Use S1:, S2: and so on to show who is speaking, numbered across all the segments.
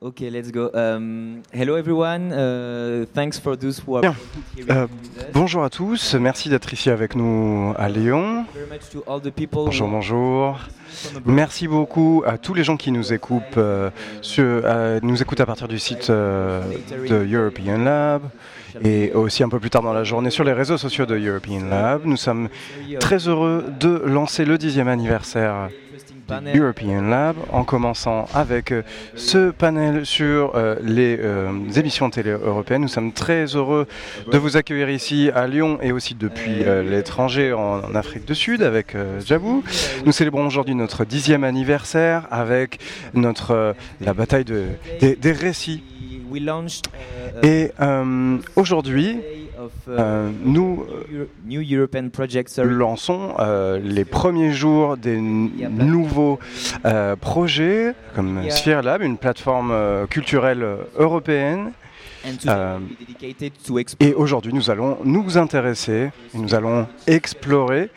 S1: Okay, let's go. Um, hello everyone. Uh, thanks for those who are
S2: Bien. Euh, bonjour à tous, merci d'être ici avec nous à Lyon.
S1: The people
S2: Bonjour, bonjour. Merci beaucoup à tous les gens qui nous écoutent, euh, sur- euh, nous écoutent à partir du site euh, de European Lab et aussi un peu plus tard dans la journée sur les réseaux sociaux de European Lab. Nous sommes très heureux de lancer le dixième anniversaire
S1: panel.
S2: European Lab en commençant avec euh, ce panel sur euh, les euh, émissions télé européennes. Nous sommes très heureux de vous accueillir ici à Lyon et aussi depuis l'étranger en, Afrique du Sud avec Jabou. Nous célébrons aujourd'hui notre dixième anniversaire avec notre la bataille de, des récits.
S1: Uh,
S2: Et euh, aujourd'hui,
S1: uh,
S2: euh, nous lançons euh, les premiers jours des nouveaux euh, projets comme Sphere Lab, une plateforme euh, culturelle européenne. Et aujourd'hui, nous allons nous intéresser et nous allons explorer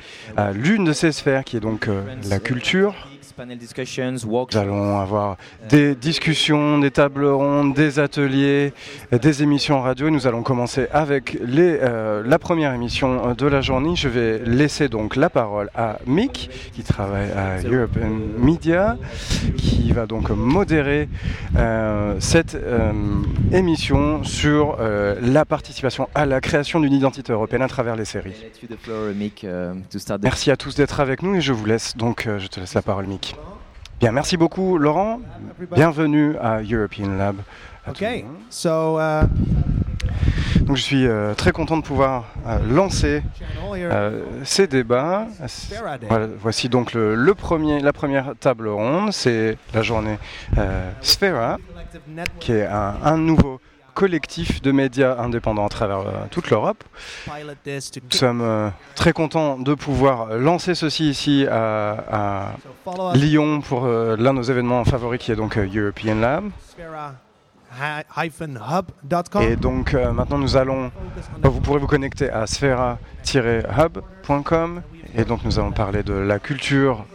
S2: l'une de ces sphères qui est donc la culture.
S1: Panel discussions,
S2: Nous allons avoir des discussions, des tables rondes, des ateliers, des émissions radio. Et nous allons commencer avec les, euh, la première émission de la journée. Je vais laisser donc la parole à Mick, qui travaille à European Media, qui va donc modérer euh, cette euh, émission sur la participation à la création d'une identité européenne à travers les séries. Merci à tous d'être avec nous et je vous laisse donc, je te laisse la parole, Mick. Bien, merci beaucoup, Laurent. Bienvenue à European Lab. à tout le
S3: Okay,
S2: monde.
S3: so uh,
S2: Donc, je suis euh, très content de pouvoir euh, lancer euh, ces débats. Voilà, voici donc le, le premier, la première table ronde. C'est la journée euh, Sphera, qui est un, un nouveau collectif de médias indépendants à travers euh, toute l'Europe. Nous sommes euh, très contents de pouvoir lancer ceci ici à- Lyon pour euh, l'un de nos événements favoris qui est donc European Lab. Et donc maintenant nous allons, vous pourrez vous connecter à sphera-hub.com et donc nous allons parler de la culture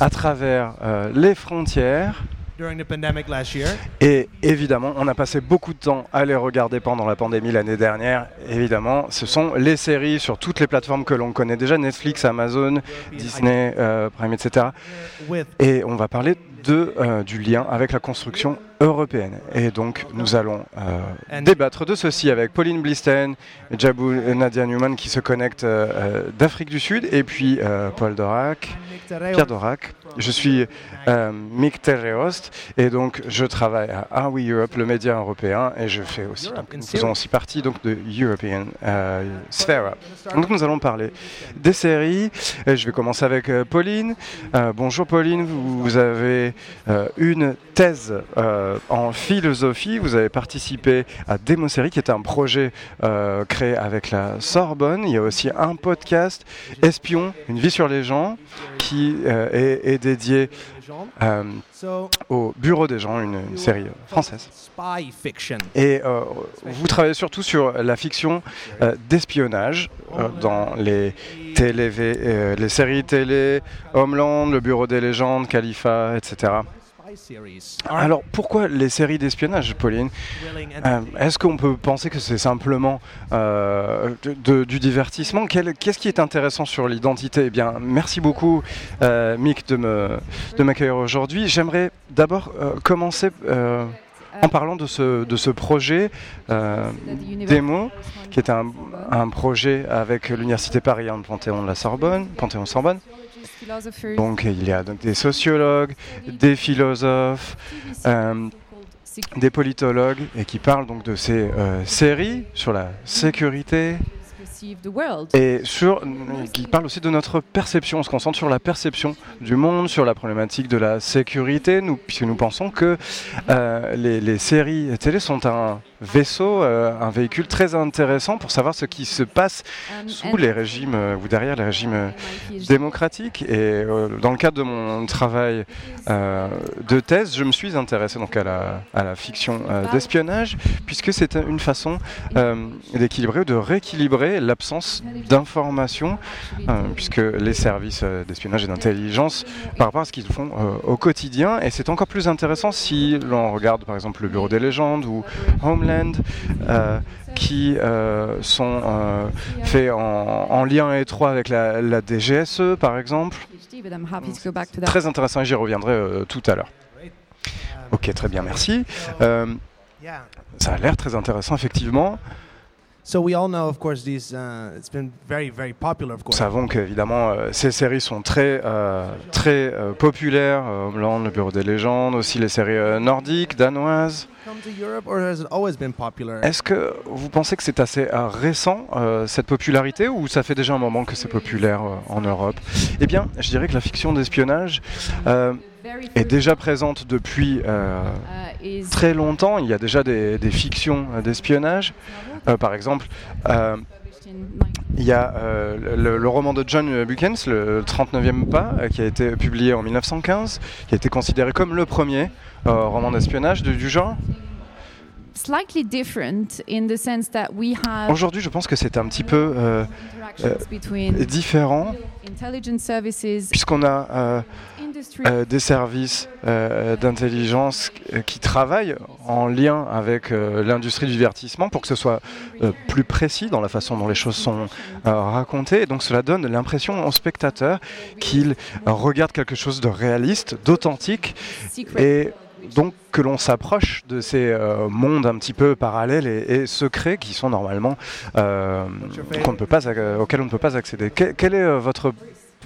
S2: à travers les frontières.
S3: During the pandemic last year?
S2: Et évidemment, on a passé beaucoup de temps à les regarder pendant la pandémie l'année dernière. Évidemment, ce sont les séries sur toutes les plateformes que l'on connaît déjà, Netflix, Amazon, Disney, euh, Prime, etc. Et on va parler de, euh, du lien avec la construction européenne. Et donc nous allons euh, débattre de ceci avec Pauline Blisten, Jabou Nadia Newman qui se connectent euh, d'Afrique du Sud, et puis Paul Dorac, Pierre Dorac. Je suis euh, Mick Terreost et donc je travaille à Are We Europe, le média européen, et je fais aussi, donc, nous faisons aussi partie donc de European euh, Sphere. Donc nous allons parler des séries. Et je vais commencer avec euh, Pauline. Euh, bonjour Pauline, vous, vous avez une thèse en philosophie. Vous avez participé à Démosérie, qui est un projet créé avec la Sorbonne. Il y a aussi un podcast, Espion, une vie sur les gens, qui est, est dédié
S3: Jean.
S2: euh, au Bureau des gens, une, série française. Et euh, vous travaillez surtout sur la fiction euh, d'espionnage euh, dans les, télé, euh, les séries télé, Homeland, le Bureau des légendes, Califat, etc. Alors pourquoi les séries d'espionnage, Pauline? Euh, Est-ce qu'on peut penser que c'est simplement euh, de- de- du divertissement? Qu'est-ce qui est intéressant sur l'identité? Eh bien, merci beaucoup, euh, Mick, de me de m'accueillir aujourd'hui. J'aimerais d'abord commencer en parlant de ce, de ce projet euh, démo, qui est un, un projet avec l'Université Paris 1 Panthéon de Donc il y a donc des sociologues, des philosophes, euh, des politologues et qui parlent donc de ces euh, séries sur la sécurité et sur qui parlent aussi de notre perception. On se concentre sur la perception du monde, sur la problématique de la sécurité, nous, puisque nous pensons que euh, les, les séries télé sont un vaisseau, euh, un véhicule très intéressant pour savoir ce qui se passe sous les régimes euh, ou derrière les régimes euh, démocratiques. Et dans le cadre de mon travail de thèse, je me suis intéressé donc à la, à la fiction d'espionnage, puisque c'est une façon d'équilibrer ou de rééquilibrer l'absence d'informations, puisque les services d'espionnage et d'intelligence par rapport à ce qu'ils font au quotidien. Et c'est encore plus intéressant si l'on regarde par exemple le Bureau des légendes ou Homeland, euh, qui euh, sont euh, faits en, en lien étroit avec la, DGSE par exemple. Très intéressant et j'y reviendrai tout à l'heure. Ok, très bien, merci. Ça a l'air très intéressant effectivement. Nous
S3: course.
S2: savons qu'évidemment euh, ces séries sont très, euh, très euh, populaires. euh, Homeland, le Bureau des légendes, aussi les séries euh, nordiques, danoises.
S3: Come to Europe, or has it always been popular?
S2: Est-ce que vous pensez que c'est assez euh, récent, euh, cette popularité, ou ça fait déjà un moment que c'est populaire euh, en Europe? Eh bien, je dirais que la fiction d'espionnage euh, est déjà présente depuis euh, très longtemps. Il y a déjà des, des fictions d'espionnage. Euh, par exemple, euh, il y a euh, le, le roman de John Buchan, le 39e pas, qui a été publié en 1915, qui a été considéré comme le premier euh, roman d'espionnage du, du genre. Aujourd'hui, je pense que c'est un petit peu euh, différent, puisqu'on a euh, des services euh, d'intelligence euh, qui travaillent en lien avec euh, l'industrie du divertissement pour que ce soit euh, plus précis dans la façon dont les choses sont euh, racontées. Et donc cela donne l'impression au spectateur qu'il regarde quelque chose de réaliste, d'authentique, et donc que l'on s'approche de ces euh, mondes un petit peu parallèles et, et secrets qui sont normalement euh, qu'on ne peut pas, ac- auxquels on ne peut pas accéder. Que- quelle est euh, votre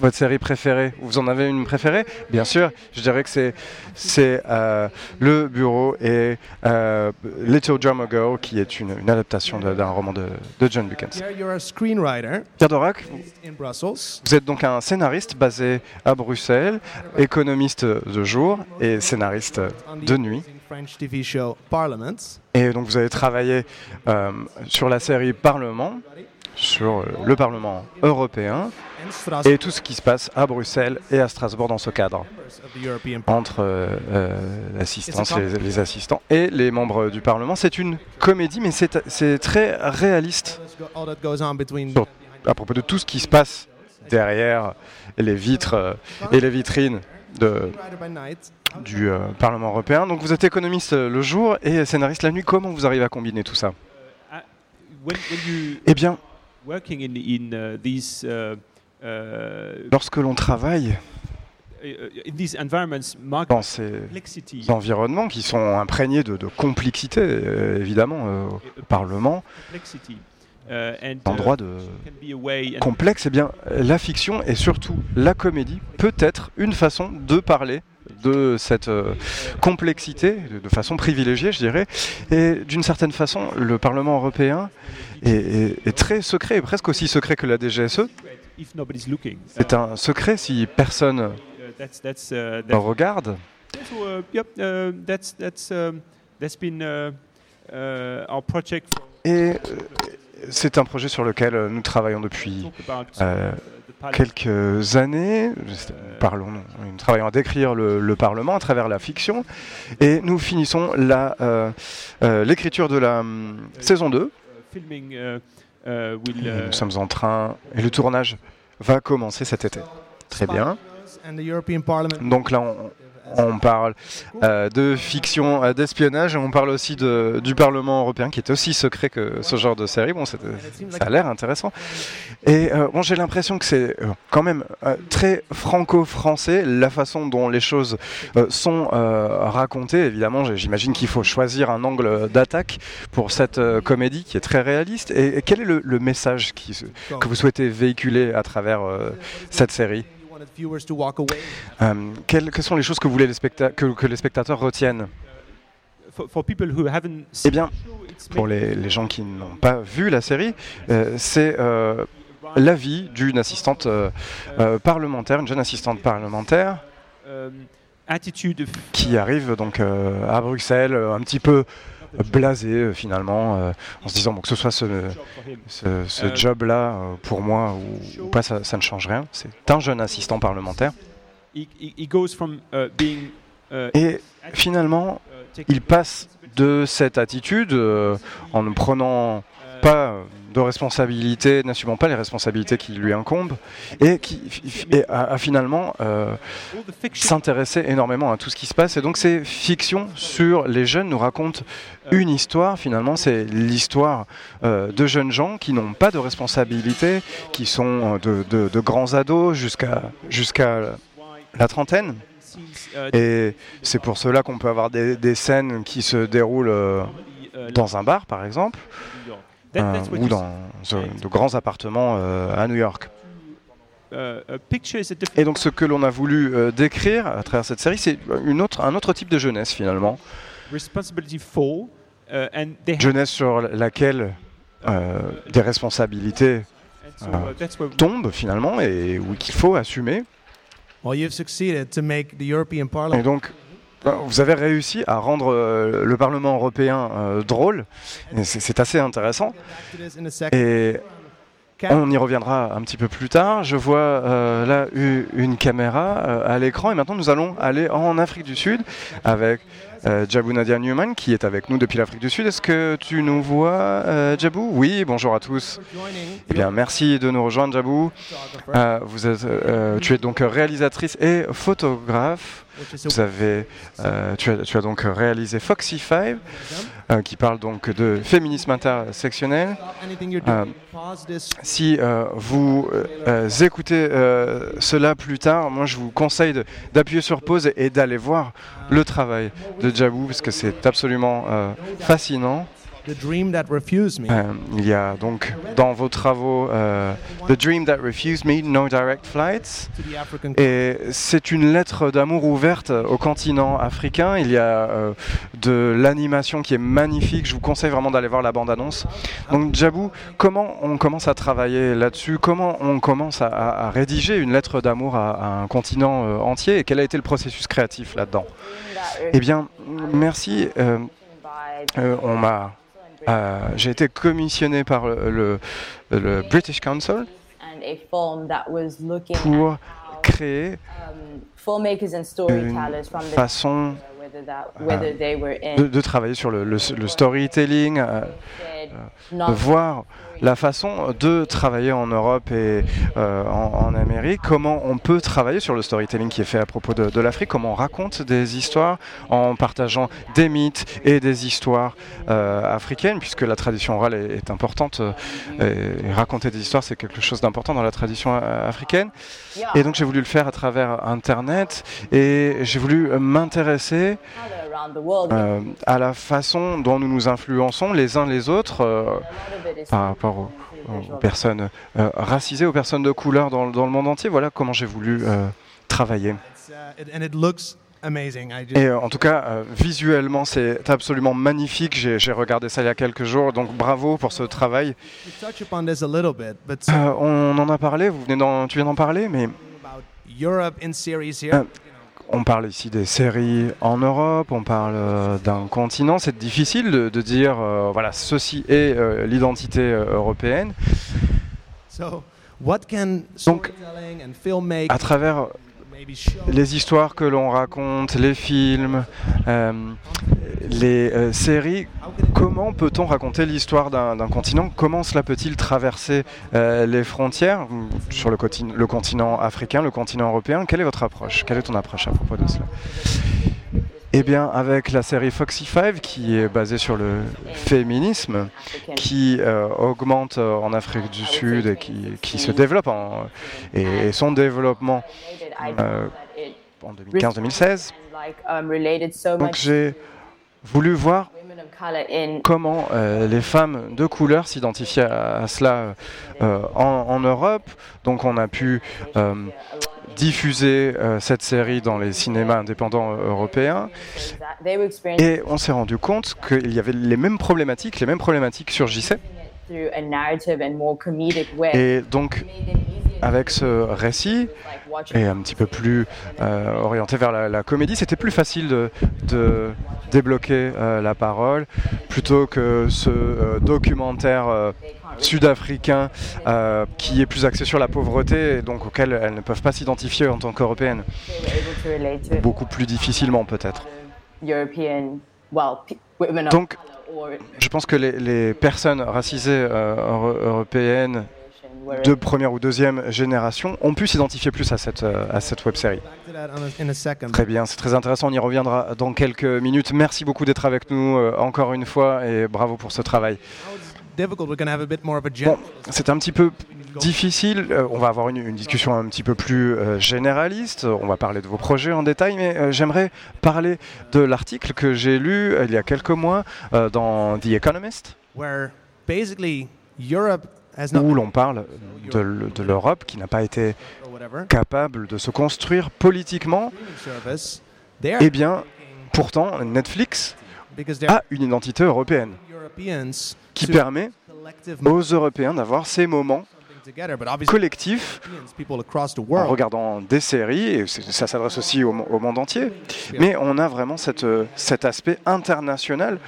S2: votre série préférée. Vous en avez une préférée? Bien sûr, je dirais que c'est c'est euh, Le Bureau et euh, Little Drummer Girl, qui est une, une adaptation d'un roman de, de John Buchan.
S3: Pierre,
S2: Dorac, vous êtes donc un scénariste basé à Bruxelles, économiste de jour et scénariste de nuit. Et donc vous avez travaillé euh, sur la série Parlement, sur le Parlement européen et tout ce qui se passe à Bruxelles et à Strasbourg dans ce cadre, entre euh, euh, l'assistance, les, les assistants et les membres du Parlement. C'est une comédie, mais c'est très réaliste à propos de tout ce qui se passe derrière les vitres euh, et les vitrines de, du euh, Parlement européen. Donc vous êtes économiste le jour et scénariste la nuit. Comment vous arrivez à combiner tout ça?
S4: You
S2: Eh bien,
S4: working in in uh, these uh, uh,
S2: lorsque l'on travaille
S4: uh, in these environments marked
S2: dans ces environnements qui sont imprégnés de, de complexité, euh, évidemment, euh, au Parlement, endroit
S4: uh,
S2: de complexe, eh bien, la fiction et surtout la comédie peut être une façon de parler de cette euh, complexité de, façon privilégiée, je dirais. Et d'une certaine façon, le Parlement européen est, est- est très secret, et presque aussi secret que la DGSE.
S4: If nobody's looking.
S2: C'est un secret si personne ne regarde.
S4: Uh, uh. For
S2: Et c'est un projet sur lequel euh, nous travaillons depuis euh,
S4: uh,
S2: quelques années. Nous parlons, nous travaillons à décrire le, le Parlement à travers la fiction. Et nous finissons euh, euh, l'écriture de la saison 2.
S4: Uh, filming uh, uh, will.
S2: Et
S4: Uh,
S2: nous sommes en train, et le tournage va commencer cet été. Très bien. Donc là, on, on parle euh, de fiction, euh, d'espionnage, et on parle aussi de, du Parlement européen, qui est aussi secret que ce genre de série. Bon, ça a l'air intéressant. Et euh, bon, j'ai l'impression que c'est quand même très franco-français, la façon dont les choses sont racontées. Évidemment, j'imagine qu'il faut choisir un angle d'attaque pour cette comédie qui est très réaliste. Et, quel est le, message que vous souhaitez véhiculer à travers cette série? Euh, quelles, quelles sont les choses que, vous voulez les que, que les spectateurs retiennent?
S4: For, for people who haven't
S2: Eh
S4: seen
S2: bien, pour les, les gens qui n'ont pas vu la série, euh, c'est euh, la vie d'une assistante euh, parlementaire, une jeune assistante parlementaire
S4: um,
S2: qui arrive donc à Bruxelles, un petit peu blasé euh, finalement, euh, en se disant bon, que ce soit ce, ce, ce
S4: Euh,
S2: job-là euh, pour moi ou, ou pas, ça, ça ne change rien. C'est un jeune assistant parlementaire.
S4: He, he, he goes from being
S2: Et finalement, il passe de cette attitude euh, en prenant pas de responsabilités, n'assumant pas les responsabilités qui lui incombent, et qui et a, finalement euh, s'intéresser énormément à tout ce qui se passe. Et donc ces fictions sur les jeunes nous racontent une histoire, finalement, c'est l'histoire euh, de jeunes gens qui n'ont pas de responsabilité, qui sont euh, de, grands ados jusqu'à jusqu'à la trentaine. Et c'est pour cela qu'on peut avoir des, scènes qui se déroulent euh,
S4: uh,
S2: dans un bar, par exemple, euh, ou dans euh, de grands appartements euh, à New York.
S4: Uh, different
S2: Et donc ce que l'on a voulu euh, décrire à travers cette série, c'est une autre, un autre type de jeunesse finalement.
S4: responsibility for, and they have,
S2: Jeunesse sur laquelle euh, des responsabilités uh, tombent finalement et qu'il faut assumer.
S3: Well, you've succeeded to make the European
S2: Et
S3: Parliament.
S2: donc euh, vous avez réussi à rendre euh, le Parlement européen euh, drôle. C'est assez intéressant. Et on y reviendra un petit peu plus tard. Je vois euh, là une caméra à l'écran et maintenant nous allons aller en Afrique du Sud avec euh, Jabou Nadia Newman qui est avec nous depuis l'Afrique du Sud. Est-ce que tu nous vois, euh, Jabou Oui, bonjour à tous. Eh bien, merci de nous rejoindre, Jabou.
S3: photographer,
S2: vous êtes, euh, tu es donc réalisatrice et photographe. Vous avez, euh, tu, as, tu as donc réalisé Foxy Five, euh, qui parle donc de féminisme intersectionnel. Euh. Si vous écoutez cela plus tard, moi je vous conseille d'appuyer sur pause et, et d'aller voir le travail de Jabou parce que c'est absolument fascinant.
S3: The dream that refused me.
S2: Euh, il y a donc dans vos travaux euh, The Dream That Refused Me, No Direct Flights.
S3: to the African
S2: Et c'est une lettre d'amour ouverte au continent africain. Il y a euh, de l'animation qui est magnifique. Je vous conseille vraiment d'aller voir la bande-annonce. Donc Jabou, comment on commence à travailler là-dessus? Comment on commence à, à- à rédiger une lettre d'amour à, à un continent euh, entier? Et quel a été le processus créatif là-dedans? Eh bien, merci. euh, euh, on m'a, euh, j'ai été commissionné par le, le- le British Council
S5: and a film that was looking
S2: pour créer
S5: how, um, filmmakers and storytellers from the
S2: façon
S5: were
S2: de, travailler sur le, le- storytelling, euh, de voir la façon de travailler en Europe et euh, en, en Amérique, comment on peut travailler sur le storytelling qui est fait à propos de, de l'Afrique, comment on raconte des histoires en partageant des mythes et des histoires euh, africaines, puisque la tradition orale est, est importante, euh, et, raconter des histoires c'est quelque chose d'important dans la tradition africaine. Et donc j'ai voulu le faire à travers Internet et j'ai voulu m'intéresser euh, à la façon dont nous nous influençons les uns les autres euh,
S5: a lot of it is
S2: par rapport aux, aux personnes euh, racisées, aux personnes de couleur dans, le- dans le monde entier. Voilà comment j'ai voulu euh, travailler.
S3: Uh, it- and it looks amazing. I just,
S2: Et en tout cas, visuellement, c'est absolument magnifique. J'ai regardé ça il y a quelques jours, donc bravo pour ce travail.
S3: we touch upon this a little bit, but so
S2: Euh, on en a parlé, vous venez d'en- tu viens d'en parler, mais On parle ici des séries en Europe, on parle euh, d'un continent. C'est difficile de, de dire, euh, voilà, ceci est euh, l'identité européenne.
S3: So, what can
S2: Donc, À travers? Les histoires que l'on raconte, les films, euh, les euh, séries, comment peut-on raconter l'histoire d'un continent? Comment cela peut-il traverser euh, les frontières sur le, le continent africain, le continent européen? Quelle est votre approche? Quelle est ton approche à propos de cela? Eh bien, avec la série Foxy Five, qui est basée sur le féminisme, qui euh, augmente euh, en Afrique du Sud et qui, qui se développe et, son développement euh, en 2015-2016.
S5: and like um, related so
S2: Donc j'ai voulu voir comment les femmes de couleur s'identifiaient à, cela en, Europe. Donc on a pu diffuser euh, cette série dans les cinémas indépendants euh, européens et on s'est rendu compte qu'il y avait les mêmes problématiques, les mêmes problématiques surgissaient. Et donc avec ce récit, et un petit peu plus euh, orienté vers la, la comédie, c'était plus facile de, de débloquer euh, la parole plutôt que ce euh, documentaire sud-africain qui est plus axé sur la pauvreté et donc auquel elles ne peuvent pas s'identifier en tant qu'européennes, beaucoup plus difficilement peut-être. Donc, je pense que les, les personnes racisées euh, euro- européennes de première ou deuxième génération ont pu s'identifier plus à cette, euh, à cette web série. Très bien, c'est très intéressant, on y reviendra dans quelques minutes. Merci beaucoup d'être avec nous euh, encore une fois et bravo pour ce travail. Bon, c'est un petit peu difficile, euh, on va avoir une, une discussion un petit peu plus euh, généraliste, on va parler de vos projets en détail, mais euh, j'aimerais parler de l'article que j'ai lu il y a quelques mois dans The Economist,
S3: where basically Europe has not
S2: où l'on parle de, l'Europe qui n'a pas été capable de se construire politiquement. Eh bien, pourtant, Netflix a une identité européenne qui permet aux Européens d'avoir ces moments
S3: the
S2: en
S3: world.
S2: regardant des séries, et ça s'adresse aussi au, mo- au monde entier, mais on a vraiment cette, euh, cet aspect international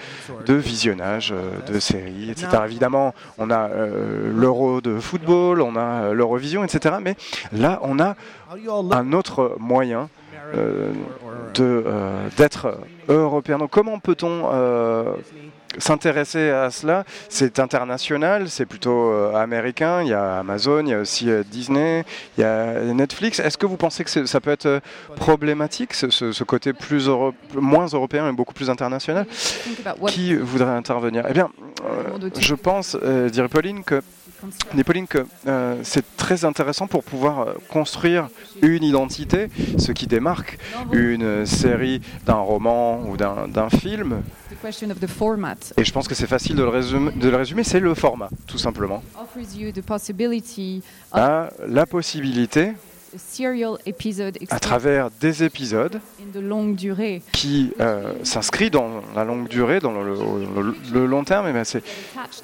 S2: de visionnage euh, de séries, etc. Évidemment, on a euh, l'euro de football, on a l'Eurovision, etc. Mais là, on a un autre moyen euh, euh, d'être européen. Donc comment peut-on? S'intéresser à cela. C'est international, c'est plutôt euh, américain, il y a Amazon, il y a aussi euh, Disney, il y a Netflix. Est-ce que vous pensez que ça peut être euh, problématique, ce, côté plus moins européen et beaucoup plus international? Qui voudrait intervenir? Eh bien, je pense, dirait Pauline, que dit Pauline que euh, c'est très intéressant pour pouvoir euh, construire une identité, ce qui démarque une série d'un roman ou d'un film.
S6: the question of the format
S2: Et je pense que c'est facile de le résumer, c'est le format, tout simplement.
S6: offers you the possibility of
S2: A la possibilité, à travers des épisodes qui euh, s'inscrit dans la longue durée, dans le, le- le long terme, et ben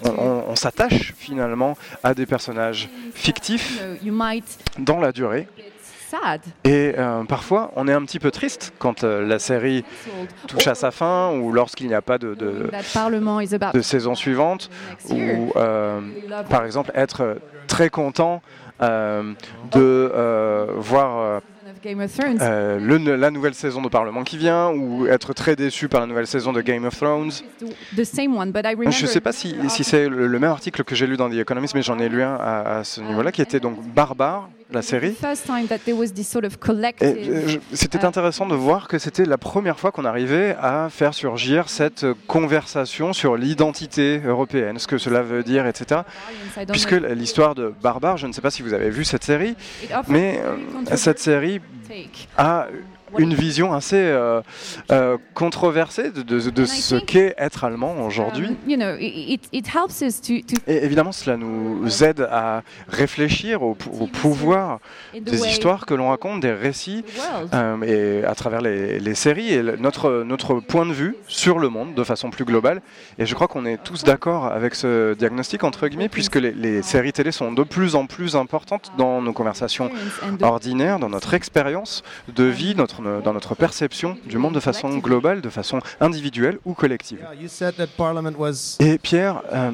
S2: on,
S6: to
S2: on- on s'attache finalement à des personnages fictifs dans la durée. Et euh, parfois, on est un petit peu triste quand euh, la série touche à sa fin ou lorsqu'il n'y a pas de, saison suivante. Ou, euh, par exemple, être très content de euh, voir euh,
S6: of Game of Thrones
S2: euh, le- la nouvelle saison de Parlement qui vient ou être très déçu par la nouvelle saison de Game of Thrones.
S6: is the, the same one but I remember
S2: Je ne sais pas si, si c'est le, le même article que j'ai lu dans The Economist, mais j'en ai lu un à, à ce niveau-là qui était donc Barbare, la série.
S6: sort of collective
S2: c'était intéressant de voir que c'était la première fois qu'on arrivait à faire surgir cette conversation sur l'identité européenne, ce que cela veut dire, etc. Puisque l'histoire de Barbare, je ne sais pas si vous avez vu cette série, mais
S6: a
S2: euh, cette série
S6: take.
S2: Une vision assez euh, euh, controversée de, ce qu'est être allemand aujourd'hui.
S6: Um, you know, it, it, it helps us to, to
S2: Et évidemment, cela nous aide à réfléchir au, au pouvoir des histoires que l'on raconte, des récits, euh, et à travers les, les séries et notre, notre point de vue sur le monde de façon plus globale. Et je crois qu'on est tous d'accord avec ce diagnostic, entre guillemets, puisque les, les séries télé sont de plus en plus importantes dans nos conversations ordinaires, dans notre expérience de vie, notre, dans notre perception du monde de façon globale, de façon individuelle ou collective.
S3: Yeah, you said that Parliament was
S2: Et Pierre, euh,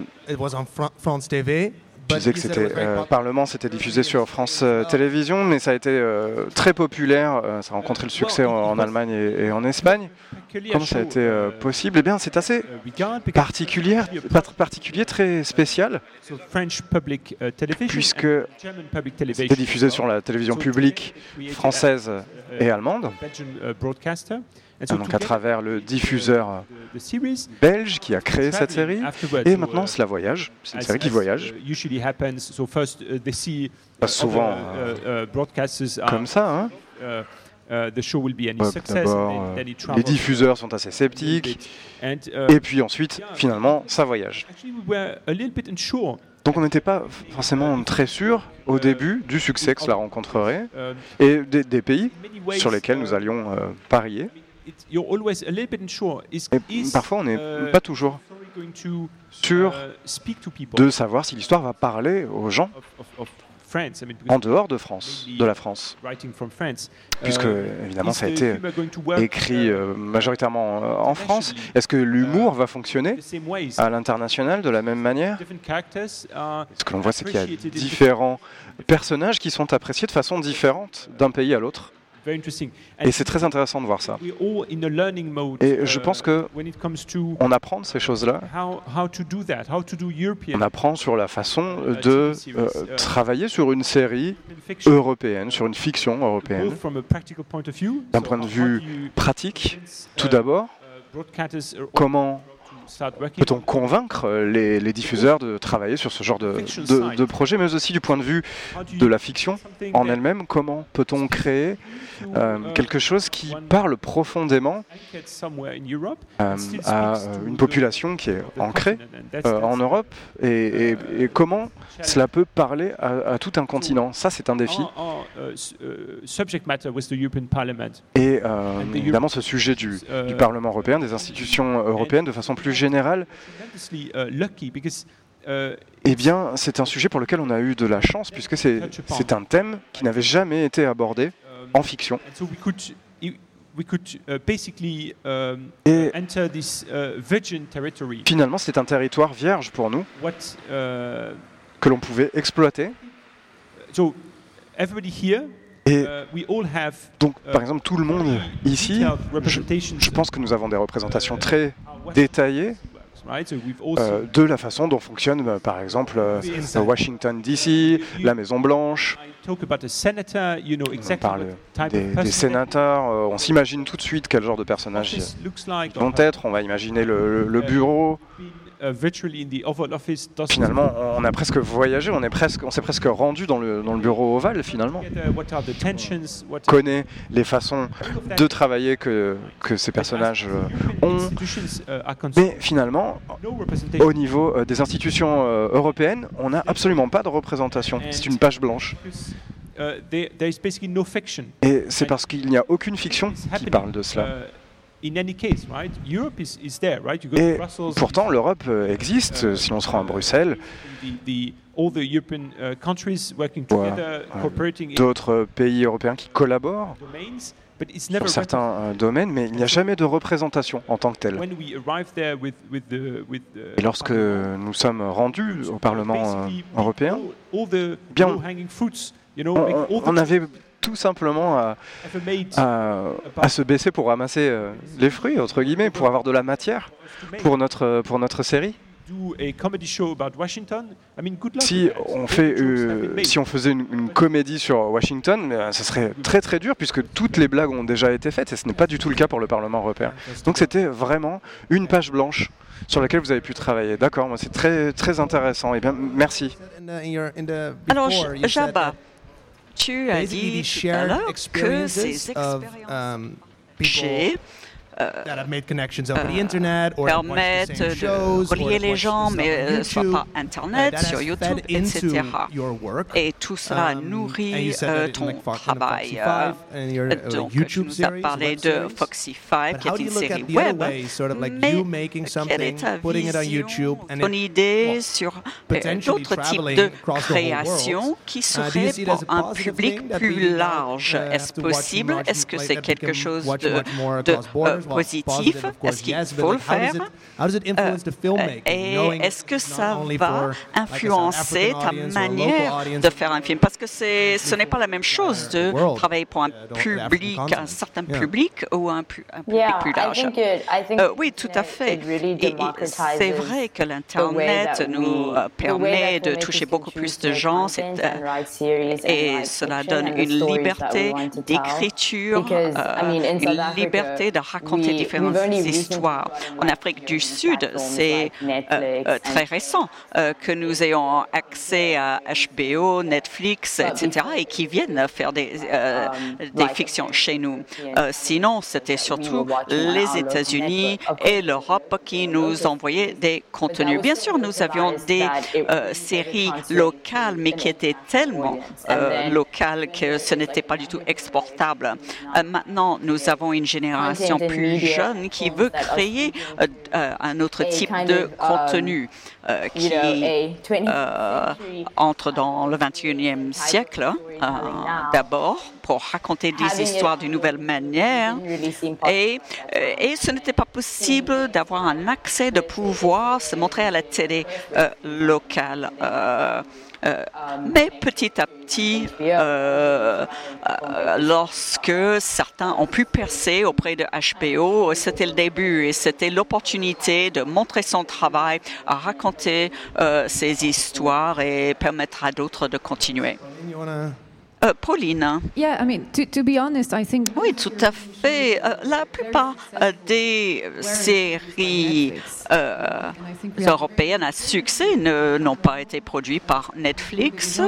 S2: tu disais que c'était euh. Parlement, c'était diffusé sur France euh, Télévisions, mais ça a été euh, très populaire. ça a rencontré le succès en, en Allemagne et, et en Espagne. Comment ça a été possible? Eh bien, c'est assez particulier, particulier, très spécial, puisque c'était diffusé sur la télévision publique française et allemande, donc à travers le diffuseur belge qui a créé cette série. Et maintenant, cela voyage. C'est une série qui voyage. Passe souvent comme ça. hein.
S4: Uh, the show will be any
S2: Ouais,
S4: success.
S2: D'abord,
S4: and then- then it
S2: les diffuseurs sont assez sceptiques.
S4: And, uh,
S2: Et puis ensuite, finalement, ça voyage.
S4: actually, we were a little bit unsure.
S2: Donc on n'était pas forcément très sûr au début du succès que cela rencontrerait
S4: Um,
S2: et des, des pays sur lesquels nous
S4: uh,
S2: allions euh, parier. Et parfois on n'est
S4: uh,
S2: pas toujours sûr
S4: uh, people
S2: de savoir si l'histoire va parler aux gens. en dehors de France, de la France, puisque évidemment ça a été écrit majoritairement en France? Est-ce que l'humour va fonctionner à l'international de la même manière? Ce que l'on voit, c'est qu'il y a différents personnages qui sont appréciés de façon différente d'un pays à l'autre. Et c'est très intéressant de voir ça. Et je pense uh, que on apprend de ces choses-là. On apprend sur la façon uh, de euh, uh, travailler sur une série européenne, sur une fiction européenne. D'un point de vue pratique, tout d'abord, comment peut-on convaincre les, diffuseurs de travailler sur ce genre de, de, projet, mais aussi du point de vue de la fiction en elle-même? Comment peut-on créer euh, quelque chose qui parle profondément euh, à une population qui est ancrée euh, en Europe? Et, comment cela peut parler à, tout un continent. Ça, c'est un défi. Et évidemment, ce sujet du, du Parlement européen, des institutions européennes de façon plus général, eh bien, c'est un sujet pour lequel on a eu de la chance, puisque c'est un thème qui n'avait jamais été abordé en fiction. Et finalement, c'est un territoire vierge pour nous. Uh, que l'on pouvait exploiter. Et uh, donc, par exemple, tout le monde ici, je pense que nous avons des représentations très détaillées euh, de la façon dont fonctionne, euh, par exemple, euh, Washington DC, la Maison Blanche. On parle des, sénateurs. on s'imagine tout de suite quel genre de personnages vont être. On va imaginer le bureau. Uh, finalement, on a presque voyagé, on est presque, on s'est presque rendu dans le, dans le bureau ovale finalement. On connaît les façons de travailler que, que ces personnages euh, ont. Uh, Mais finalement, au niveau euh, des institutions euh, européennes, on n'a absolument pas de représentation. C'est une page blanche. Uh, Et c'est parce qu'il n'y a aucune fiction qui parle de cela. Et pourtant, l'Europe euh, existe uh, si on se rend à Bruxelles. D'autres pays européens qui collaborent sur certains euh, domaines, mais il n'y a jamais de représentation en tant que telle. Et lorsque nous sommes rendus au Parlement euh, européen, bien, on avait tout simplement à, à, se baisser pour ramasser euh, les fruits, entre guillemets, pour avoir de la matière pour notre, pour notre série. Si on, fait, euh, si on faisait une, comédie sur Washington, ce euh, serait très très dur puisque toutes les blagues ont déjà été faites et ce n'est pas du tout le cas pour le Parlement européen. Donc c'était vraiment une page blanche sur laquelle vous avez pu travailler. D'accord, moi c'est très très intéressant. Et eh bien merci.
S7: Alors Jabba, tu as dit tout à l'heure que ces expériences um, euh, permettent de relier les gens, mais soit par Internet, sur YouTube, etc. Et tout cela
S3: um,
S7: nourrit euh, ton travail. Donc, tu nous as parlé de Foxy 5, qui est une série web, mais quelle est ta vision, ton idée sur euh, d'autres types de créations qui uh, seraient pour un public plus large? uh, Est-ce possible? Est-ce que c'est quelque chose de, de positif? Est-ce qu'il faut le faire? euh, Et est-ce que ça va influencer ta manière de faire un film? Parce que ce n'est pas la même chose de travailler pour un public, un certain public ou un, public plus large. Euh, oui, tout à fait. Et, c'est vrai que l'Internet nous euh, permet de toucher beaucoup plus de gens. et cela donne une liberté d'écriture, une liberté de raconter différentes histoires. En Afrique du Sud, c'est euh, euh, très récent euh, que nous ayons accès à HBO, Netflix, etc., et qui viennent faire des, um, des fictions chez nous. sinon, c'était surtout les États-Unis et l'Europe qui nous envoyaient des contenus. Bien sûr, nous avions des séries locales, mais qui étaient tellement locales que ce n'était pas du tout exportable. maintenant, nous avons une génération plus jeune qui veut créer un autre type de contenu um, qui entre dans le 21e siècle d'abord pour raconter des histoires d'une nouvelle manière et, et ce n'était pas possible d'avoir un accès de pouvoir se montrer à la télé locale. Euh, mais petit à petit, euh, euh, lorsque certains ont pu percer auprès de HBO, c'était le début et c'était l'opportunité de montrer son travail, à raconter ses histoires et permettre à d'autres de continuer. Euh, Pauline.
S6: Yeah, I mean, to, to be honest, I think
S7: oui, tout à fait. Euh, la plupart euh, des séries européennes à succès n'ont pas été produites par Netflix.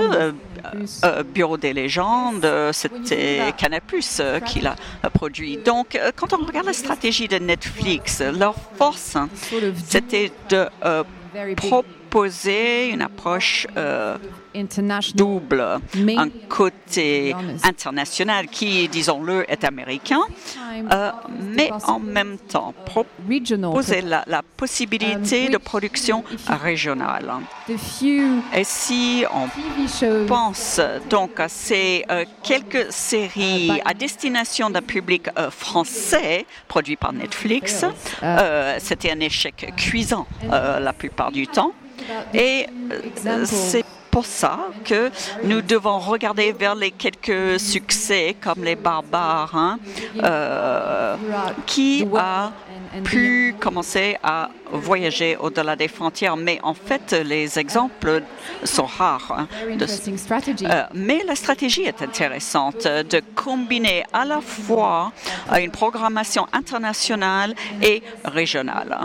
S7: Bureau des légendes, c'était Canapus qui l'a produit. Donc, quand on regarde la stratégie de Netflix, leur force, c'était de proposer une approche double, un côté international qui, disons-le, est américain, euh, mais en même temps proposer la, la possibilité de production régionale. Et si on pense donc à ces euh, quelques séries à destination d'un public euh, français produit par Netflix, c'était un échec cuisant la plupart du temps. Et c'est pour ça que nous devons regarder vers les quelques succès comme les barbares, hein, euh, qui a pu commencer à voyager au-delà des frontières. Mais en fait, les exemples sont rares. Hein, euh, mais la stratégie est intéressante de combiner à la fois une programmation internationale et régionale.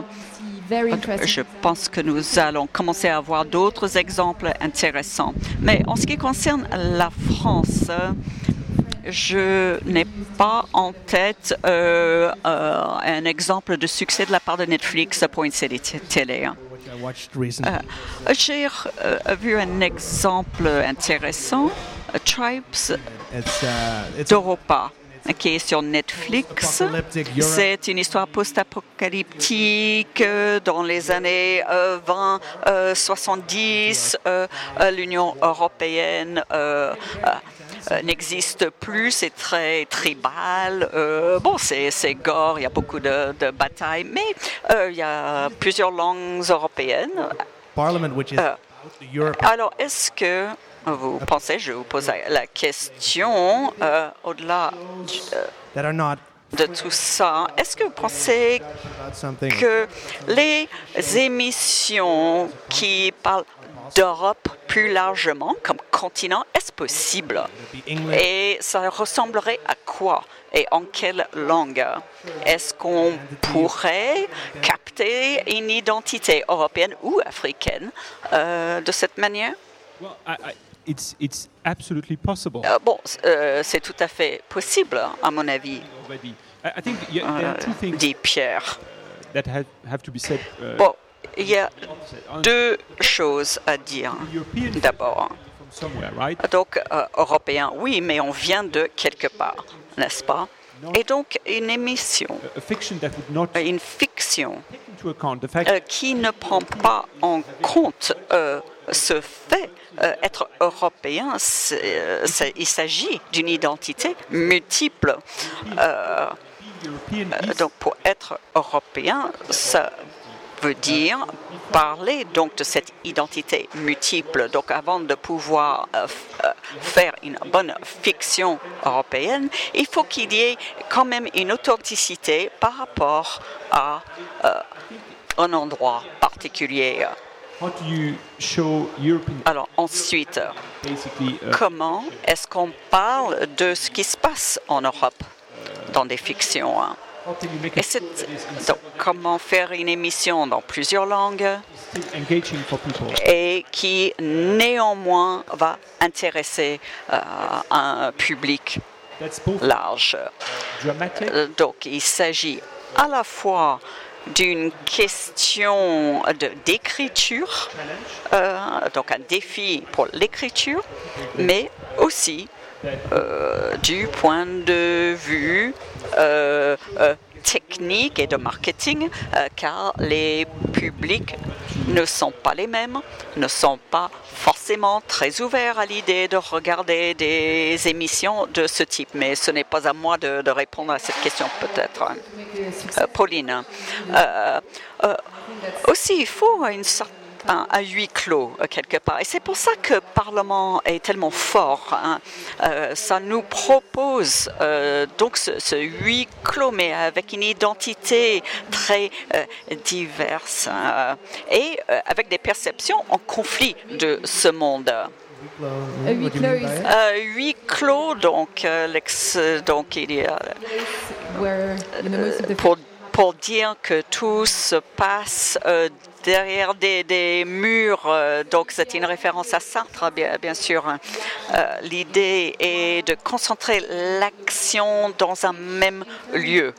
S7: Je pense que nous allons commencer à avoir d'autres exemples intéressants. Mais en ce qui concerne la France, je n'ai pas en tête euh, euh, un exemple de succès de la part de Netflix pour une série télé. Euh, j'ai vu un exemple intéressant, Tribes d'Europa qui est sur Netflix. C'est une histoire post-apocalyptique euh, dans les années 20, euh, 70. Euh, L'Union européenne n'existe plus, c'est très tribal. bon, c'est gore, il y a beaucoup de, de batailles, mais il y a plusieurs langues européennes. alors, est-ce que vous pensez, je vous pose la question, euh, au-delà euh, de tout ça, est-ce que vous pensez que les émissions qui parlent d'Europe plus largement comme continent, est-ce possible? Et ça ressemblerait à quoi? Et en quelle langue? Est-ce qu'on pourrait capter une identité européenne ou africaine euh, de cette manière?
S4: It's, it's absolutely possible.
S7: Euh, bon, euh, c'est tout à fait possible, à mon avis.
S4: I think there are two things
S7: dit Pierre.
S4: That have, have to be said, uh,
S7: bon, il y a deux choses à dire. D'abord,
S4: right?
S7: donc euh, européen, oui, mais on vient de quelque part, n'est-ce pas? Et donc une émission, une fiction euh, qui ne prend pas en compte euh, ce fait euh, être européen, euh, il s'agit d'une identité multiple. Euh, donc pour être européen, ça veut dire parler donc de cette identité multiple. Donc avant de pouvoir faire une bonne fiction européenne, il faut qu'il y ait quand même une authenticité par rapport à un endroit particulier. Alors ensuite, uh, comment est-ce qu'on parle de ce qui se passe en Europe dans des fictions hein? et donc, comment faire une émission dans plusieurs langues et qui néanmoins va intéresser euh, un public large. Euh, donc il s'agit à la fois d'une question d'écriture, euh, donc un défi pour l'écriture, mais aussi euh, du point de vue euh, technique et de marketing, car les publics ne sont pas les mêmes, ne sont pas forcément très ouverts à l'idée de regarder des émissions de ce type. Mais ce n'est pas à moi de, répondre à cette question peut-être. Pauline. aussi, il faut une certaine un, huis clos euh, quelque part. Et c'est pour ça que le Parlement est tellement fort. Hein. Euh, ça nous propose euh, donc ce, huis clos, mais avec une identité très diverse hein, et avec des perceptions en conflit de ce monde. huis clos, donc, donc il y a pour, pour dire que tout se passe derrière des, murs. Euh, donc c'est une référence à Sartre, bien, bien sûr. Euh, l'idée est de concentrer l'action dans un même lieu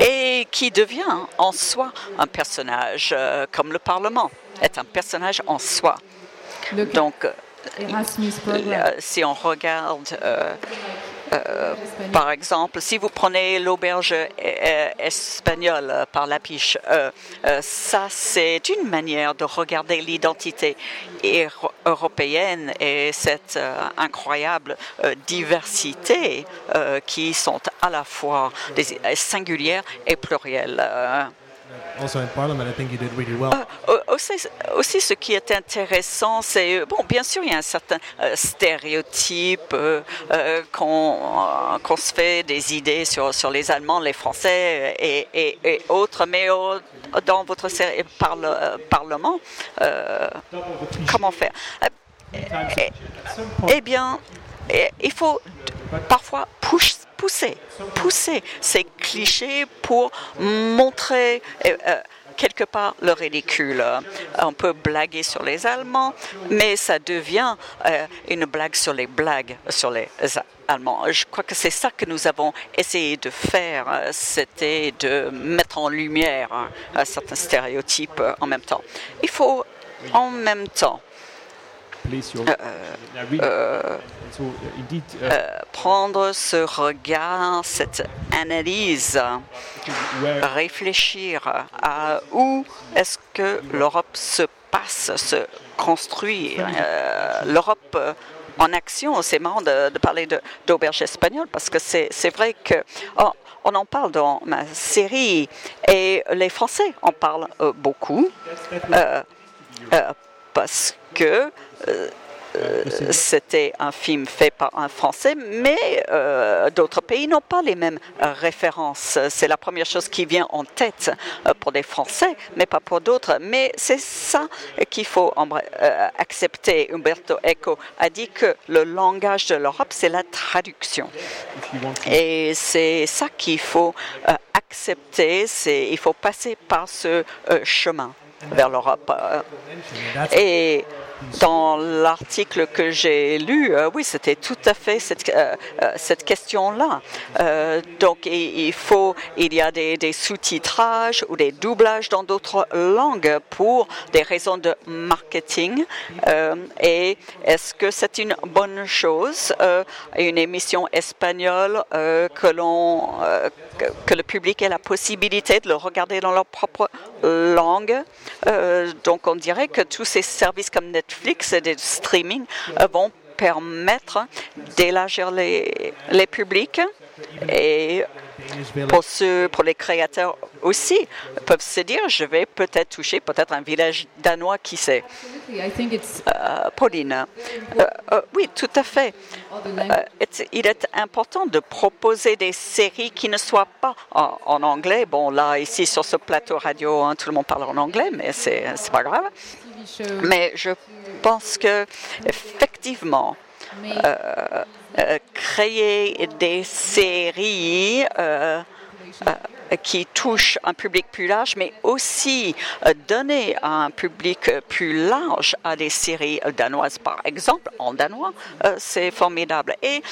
S7: et qui devient en soi un personnage, euh, comme le Parlement est un personnage en soi. Donc, si on regarde euh, par exemple, si vous prenez l'auberge euh, espagnole euh, par la piche, ça c'est une manière de regarder l'identité européenne et cette incroyable diversité qui sont à la fois singulières et plurielles. Aussi, ce qui est intéressant, c'est bon, bien sûr, il y a un certain euh, stéréotype euh, euh, qu'on se fait des idées sur sur les Allemands, les Français et, et, autres, mais dans votre parle, parlement, comment faire? Eh bien, il faut parfois pousser, pousser ces clichés pour montrer euh, euh, quelque part le ridicule. On peut blaguer sur les Allemands, mais ça devient euh, une blague sur les blagues sur les Allemands. Je crois que c'est ça que nous avons essayé de faire, c'était de mettre en lumière certains stéréotypes en même temps. Il faut en même temps prendre ce regard, cette analyse, réfléchir à où est-ce que l'Europe se passe, se construit. Euh, L'Europe en action, c'est marrant de, parler d'auberge espagnole parce que c'est vrai que oh, on en parle dans ma série et les Français en parlent euh, beaucoup euh, parce que euh, c'était un film fait par un Français, mais euh, d'autres pays n'ont pas les mêmes euh, références. C'est la première chose qui vient en tête pour des Français, mais pas pour d'autres. Mais c'est ça qu'il faut accepter. Umberto Eco a dit que le langage de l'Europe, c'est la traduction. Et c'est ça qu'il faut accepter. Il faut passer par ce chemin vers l'Europe. Et dans l'article que j'ai lu, euh, oui, c'était tout à fait cette, euh, euh, question-là. donc, il, faut, il y a des, sous-titrages ou des doublages dans d'autres langues pour des raisons de marketing. et est-ce que c'est une bonne chose, une émission espagnole que, le public ait la possibilité de le regarder dans leur propre langue? donc, on dirait que tous ces services comme Netflix Netflix et des streaming euh, vont permettre d'élargir les, les publics et pour, ceux, pour les créateurs aussi, peuvent se dire, je vais peut-être toucher peut-être un village danois, qui sait. Euh, Pauline, euh, oui, tout à fait. il est important de proposer des séries qui ne soient pas en, anglais. Bon, là, ici, sur ce plateau radio, hein, tout le monde parle en anglais, mais c'est pas grave. Mais je pense que effectivement, euh, euh, créer des séries euh, qui touche un public plus large, mais aussi donner un public plus large à des séries danoises, par exemple, en danois, c'est formidable. Et,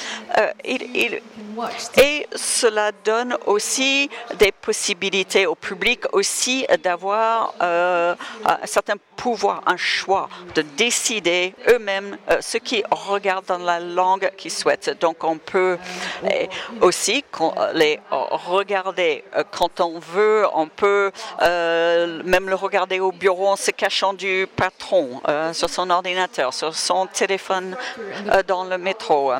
S7: et cela donne aussi des possibilités au public aussi d'avoir un certain pouvoir, un choix, de décider eux-mêmes ce qu'ils regardent dans la langue qu'ils souhaitent. Donc on peut aussi les regarder quand on veut, on peut euh, même le regarder au bureau en se cachant du patron, euh, sur son ordinateur, sur son téléphone euh, dans le métro.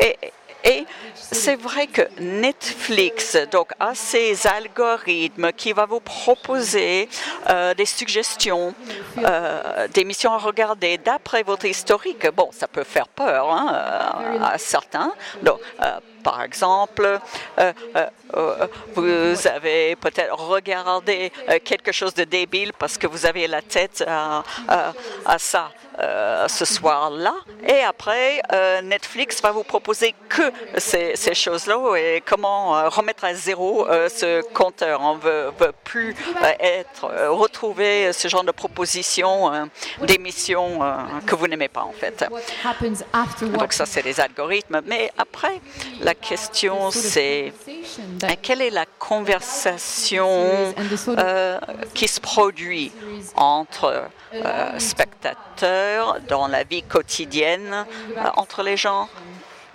S7: Et, c'est vrai que Netflix donc, a ces algorithmes qui va vous proposer des suggestions d'émissions à regarder d'après votre historique. Bon, ça peut faire peur hein, à certains. Par exemple, euh, euh, euh, vous avez peut-être regardé quelque chose de débile parce que vous avez la tête à, à ça. Euh, ce soir-là. Et après, euh, Netflix va vous proposer que ces, choses-là et comment euh, remettre à zéro ce compteur. On ne veut, plus être, retrouver ce genre de propositions, d'émissions que vous n'aimez pas en fait. Donc ça, c'est les algorithmes. Mais après, la question, c'est quelle est la conversation qui se produit entre spectateurs dans la vie quotidienne euh, entre les gens.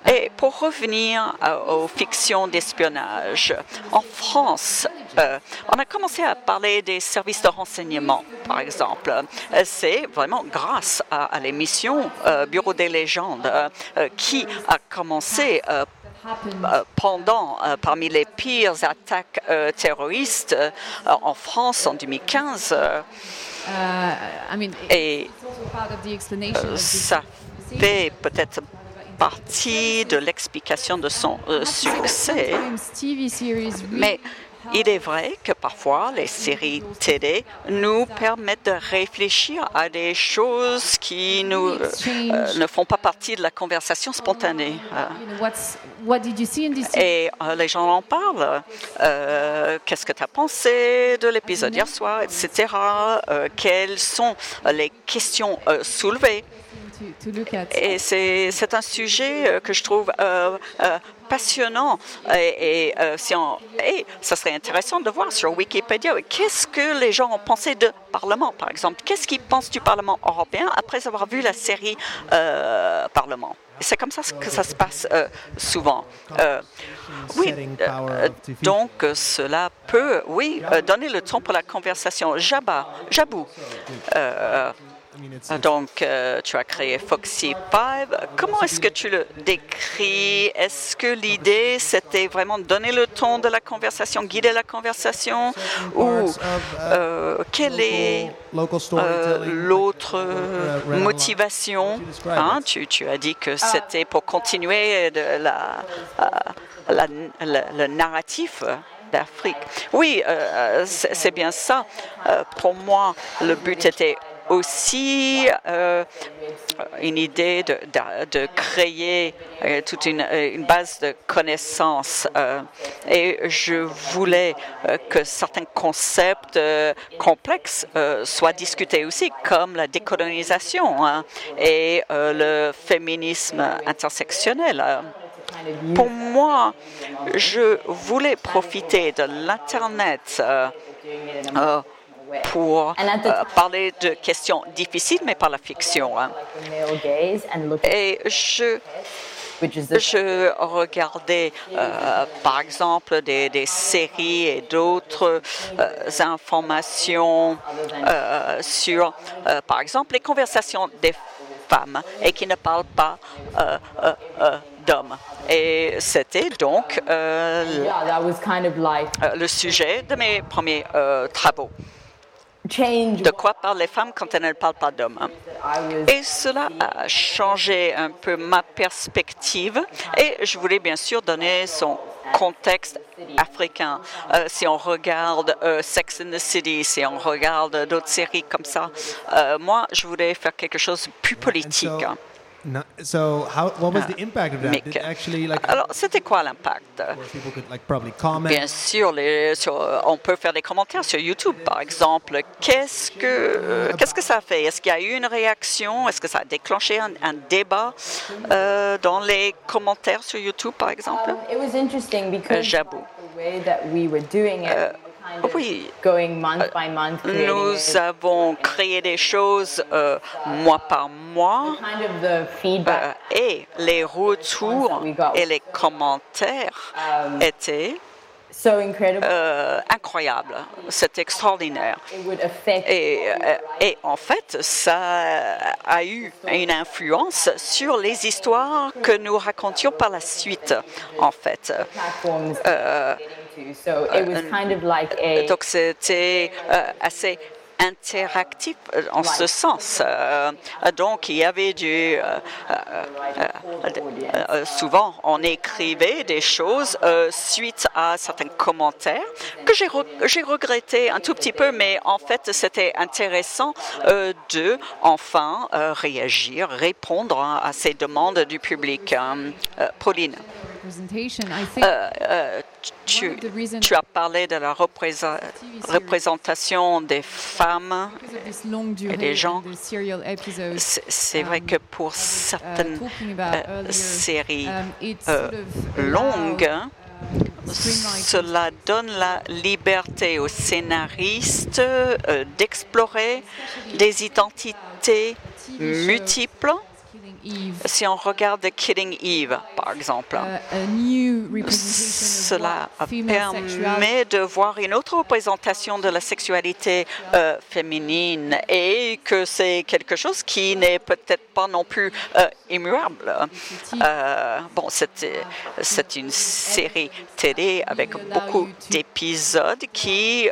S7: Et pour revenir euh, aux fictions d'espionnage, en France, euh, on a commencé à parler des services de renseignement, par exemple. C'est vraiment grâce à, l'émission Bureau des légendes qui a commencé pendant, parmi les pires attaques terroristes en France en 2015. Et ça fait peut-être partie de l'explication de son euh, succès. Mais il est vrai que parfois les séries télé nous permettent de réfléchir à des choses qui nous, euh, ne font pas partie de la conversation spontanée. Et euh, les gens en parlent. Euh, qu'est-ce que tu as pensé de l'épisode hier soir, etc. quelles sont les questions soulevées? Et c'est un sujet que je trouve passionnant. Et, euh, et ça serait intéressant de voir sur Wikipédia qu'est-ce que les gens ont pensé de Parlement, par exemple? Qu'est-ce qu'ils pensent du Parlement européen après avoir vu la série euh, Parlement? C'est comme ça que ça se passe euh, souvent. oui, donc cela peut, oui, donner le temps pour la conversation. Jabba, Jabou, donc, euh, tu as créé Foxy 5. Comment est-ce que tu le décris? Est-ce que l'idée, c'était vraiment de donner le ton de la conversation, guider la conversation? Ou euh, quelle est euh, l'autre motivation? Hein? tu, tu, as dit que c'était pour continuer de la, la, le narratif d'Afrique. Oui, c'est bien ça. pour moi, le but était aussi euh, une idée de, créer euh, toute une, euh, une, base de connaissances. et je voulais que certains concepts complexes soient discutés aussi, comme la décolonisation hein, et le féminisme intersectionnel. Pour moi, je voulais profiter de l'Internet pour euh, parler de questions difficiles, mais par la fiction. Hein. Et je je regardais, euh, par exemple, des, des, séries et d'autres euh, informations sur, par exemple, les conversations des femmes et qui ne parlent pas d'hommes. Et c'était donc le sujet de mes premiers travaux de quoi parlent les femmes quand elles ne parlent pas d'hommes. Hein. Et cela a changé un peu ma perspective et je voulais bien sûr donner son contexte africain. Euh, si on regarde euh, Sex in the City, si on regarde d'autres séries comme ça, euh, moi, je voulais faire quelque chose de plus politique.
S3: So, how, what was the impact of that?
S7: Did actually, like, Alors, c'était quoi l'impact?
S3: like,
S7: Bien sûr, les, sur, on peut faire des commentaires sur YouTube, par exemple. Qu'est-ce que, euh, qu'est-ce que ça a fait? Est-ce qu'il y a eu une réaction? Est-ce que ça a déclenché un, un débat euh, dans les commentaires sur YouTube, par exemple?
S5: Um, it was interesting because
S7: J'avoue.
S5: The way that we were doing it,
S7: euh, oui.
S5: Euh,
S7: nous avons créé des choses euh, mois par mois euh, et les retours et les commentaires
S5: um,
S7: étaient euh, incroyable, c'est extraordinaire. Et, et, en fait, ça a eu une influence sur les histoires que nous racontions par la suite, en fait. Euh, donc c'était euh, assez interactif euh, en ce sens. Euh, donc, il y avait du... souvent, on écrivait des choses suite à certains commentaires que j'ai regretté un tout petit peu, mais en fait, c'était intéressant de enfin réagir, répondre à ces demandes du public. Pauline. Euh, euh, tu, tu, as parlé de la représentation des femmes et des gens. C'est vrai que pour certaines euh, séries longues, cela donne la liberté aux scénaristes d'explorer des identités multiples si on regarde Killing Eve, par exemple, cela permet de voir une autre représentation de la sexualité euh, féminine et que c'est quelque chose qui n'est peut-être pas non plus euh, immuable. Euh, bon, c'est une série télé avec beaucoup d'épisodes qui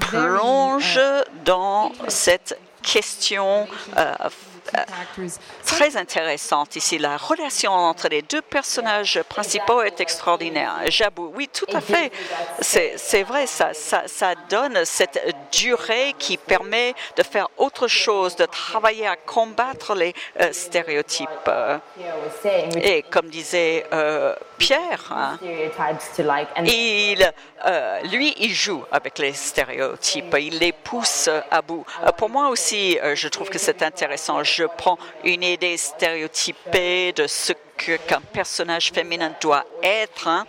S7: plongent dans cette question très intéressante ici. La relation entre les deux personnages principaux est extraordinaire. J'avoue, oui, tout à fait. C'est vrai, ça, ça, donne cette durée qui permet de faire autre chose, de travailler à combattre les euh, stéréotypes. Et comme disait euh, Pierre, hein, il, euh, lui, il joue avec les stéréotypes, il les pousse à bout. pour moi aussi, je trouve que c'est intéressant je prends une idée stéréotypée de ce qu'un personnage féminin doit être. Hein,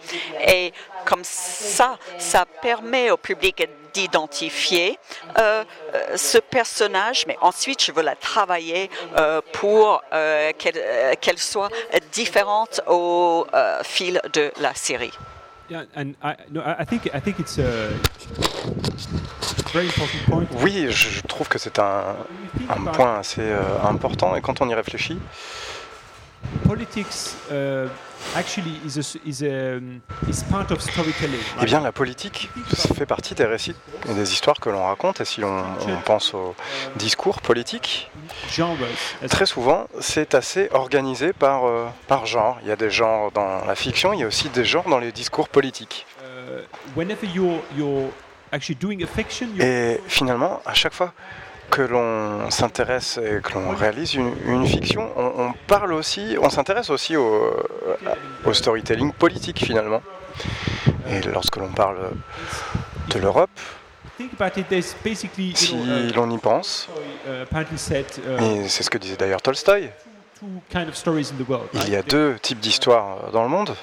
S7: et comme ça, ça permet au public d'identifier euh, euh, ce personnage, mais ensuite je veux la travailler euh, pour qu'elle soit différente au fil de la série.
S2: Oui, je trouve que c'est un, un, point assez euh, important et quand on y réfléchit. Eh bien, la politique fait partie des récits et des histoires que l'on raconte. Et si on, on pense au discours politique, très souvent, c'est assez organisé par, euh, par genre. Il y a des genres dans la fiction, il y a aussi des genres dans les discours politiques. Uh, et finalement, à chaque fois que l'on s'intéresse et que l'on réalise une, fiction, on, parle aussi, on s'intéresse aussi au, au, storytelling politique finalement. Et lorsque l'on parle de l'Europe, si uh, l'on y pense, uh, uh, et c'est ce que disait d'ailleurs Tolstoï, il y a deux types d'histoires dans le monde.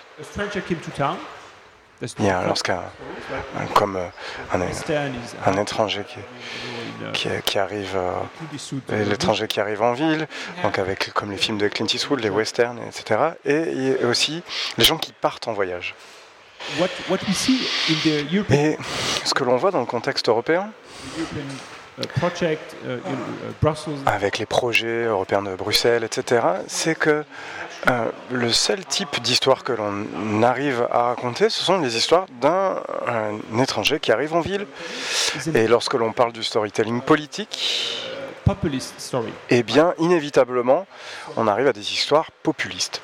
S2: Il y a lorsqu'un, comme euh, un, étranger qui, qui, arrive, euh, l'étranger qui arrive en ville, donc avec comme les films de Clint Eastwood, les westerns, etc. Et, aussi les gens qui partent en voyage. Et ce que l'on voit dans le contexte européen, avec les projets européens de Bruxelles, etc., c'est que euh, le seul type d'histoire que l'on arrive à raconter, ce sont les histoires d'un étranger qui arrive en ville. Et lorsque l'on parle du storytelling politique, eh bien, inévitablement, on arrive à des histoires populistes.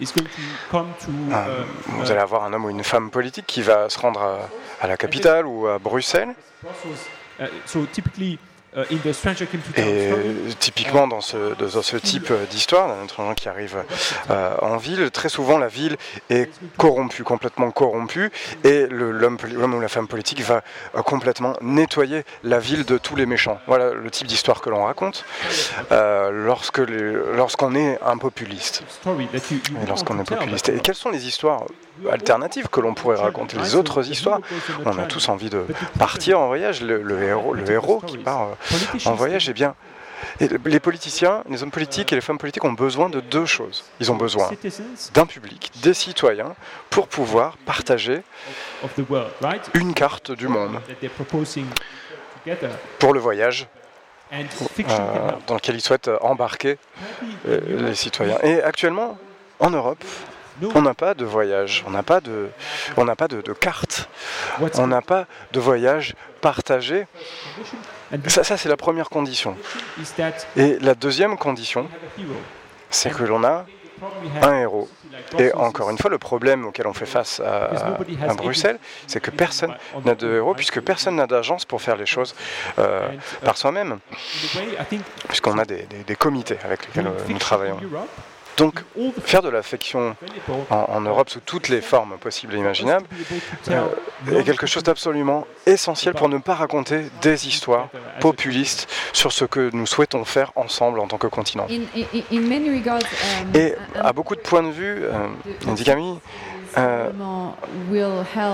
S2: Euh, euh, vous allez avoir un homme ou une femme politique qui va se rendre à, la capitale ou à Bruxelles. Uh, so typically, Et typiquement dans ce, dans ce type d'histoire, d'un étranger qui arrive euh, en ville, très souvent la ville est corrompue, complètement corrompue, et l'homme ou la femme politique va euh, complètement nettoyer la ville de tous les méchants. Voilà le type d'histoire que l'on raconte euh, lorsque lorsqu'on est un populiste. Et lorsqu'on est populiste. Et quelles sont les histoires alternatives que l'on pourrait raconter? Les autres histoires? On a tous envie de partir en voyage. Le, héros, le héros qui part en voyage, eh bien, les politiciens, les hommes politiques et les femmes politiques ont besoin de deux choses. Ils ont besoin d'un public, des citoyens, pour pouvoir partager une carte du monde pour le voyage euh, dans lequel ils souhaitent embarquer euh, les citoyens. Et actuellement, en Europe, on n'a pas de voyage, on n'a pas de, on n'a pas de, de carte, on n'a pas de voyage partagé ça, c'est la première condition. Et la deuxième condition, c'est que l'on a un héros. Et encore une fois, le problème auquel on fait face à, Bruxelles, c'est que personne n'a de héros, puisque personne n'a d'agence pour faire les choses euh, par soi-même, puisqu'on a des, comités avec lesquels nous travaillons. Donc, faire de la fiction en, Europe sous toutes les formes possibles et imaginables euh, est quelque chose d'absolument essentiel pour ne pas raconter des histoires populistes sur ce que nous souhaitons faire ensemble en tant que continent. Et à beaucoup de points de vue, euh, Camille, euh,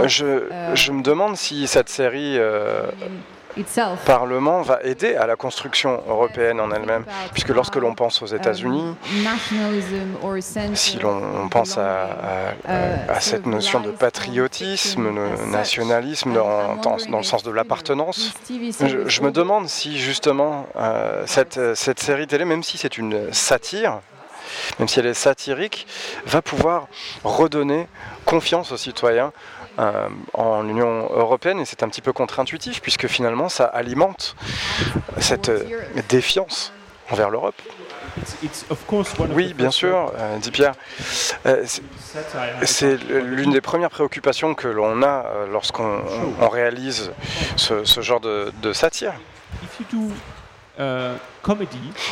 S2: je, je, me demande si cette série euh, Parlement va aider à la construction européenne en elle-même, puisque lorsque l'on pense aux États-Unis, si l'on pense à, à, cette notion de patriotisme, de nationalisme dans, dans, le sens de l'appartenance, je, me demande si justement euh, cette, cette série télé, même si c'est une satire, même si elle est satirique, va pouvoir redonner confiance aux citoyens euh, en Union européenne et c'est un petit peu contre-intuitif puisque finalement ça alimente cette euh, défiance envers l'Europe. Oui, bien sûr, euh, dit Pierre. c'est l'une des premières préoccupations que l'on a lorsqu'on réalise ce, genre de, satire.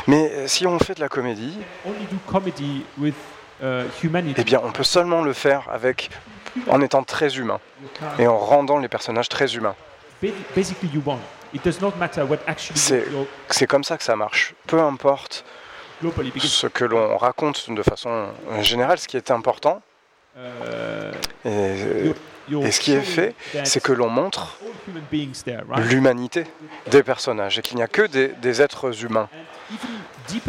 S2: Mais si on fait de la comédie, eh bien, on peut seulement le faire avec en étant très humain et en rendant les personnages très humains. C'est comme ça que ça marche. Peu importe ce que l'on raconte de façon générale, ce qui est important, euh, et, ce qui est fait, c'est que l'on montre l'humanité des personnages et qu'il n'y a que des êtres humains,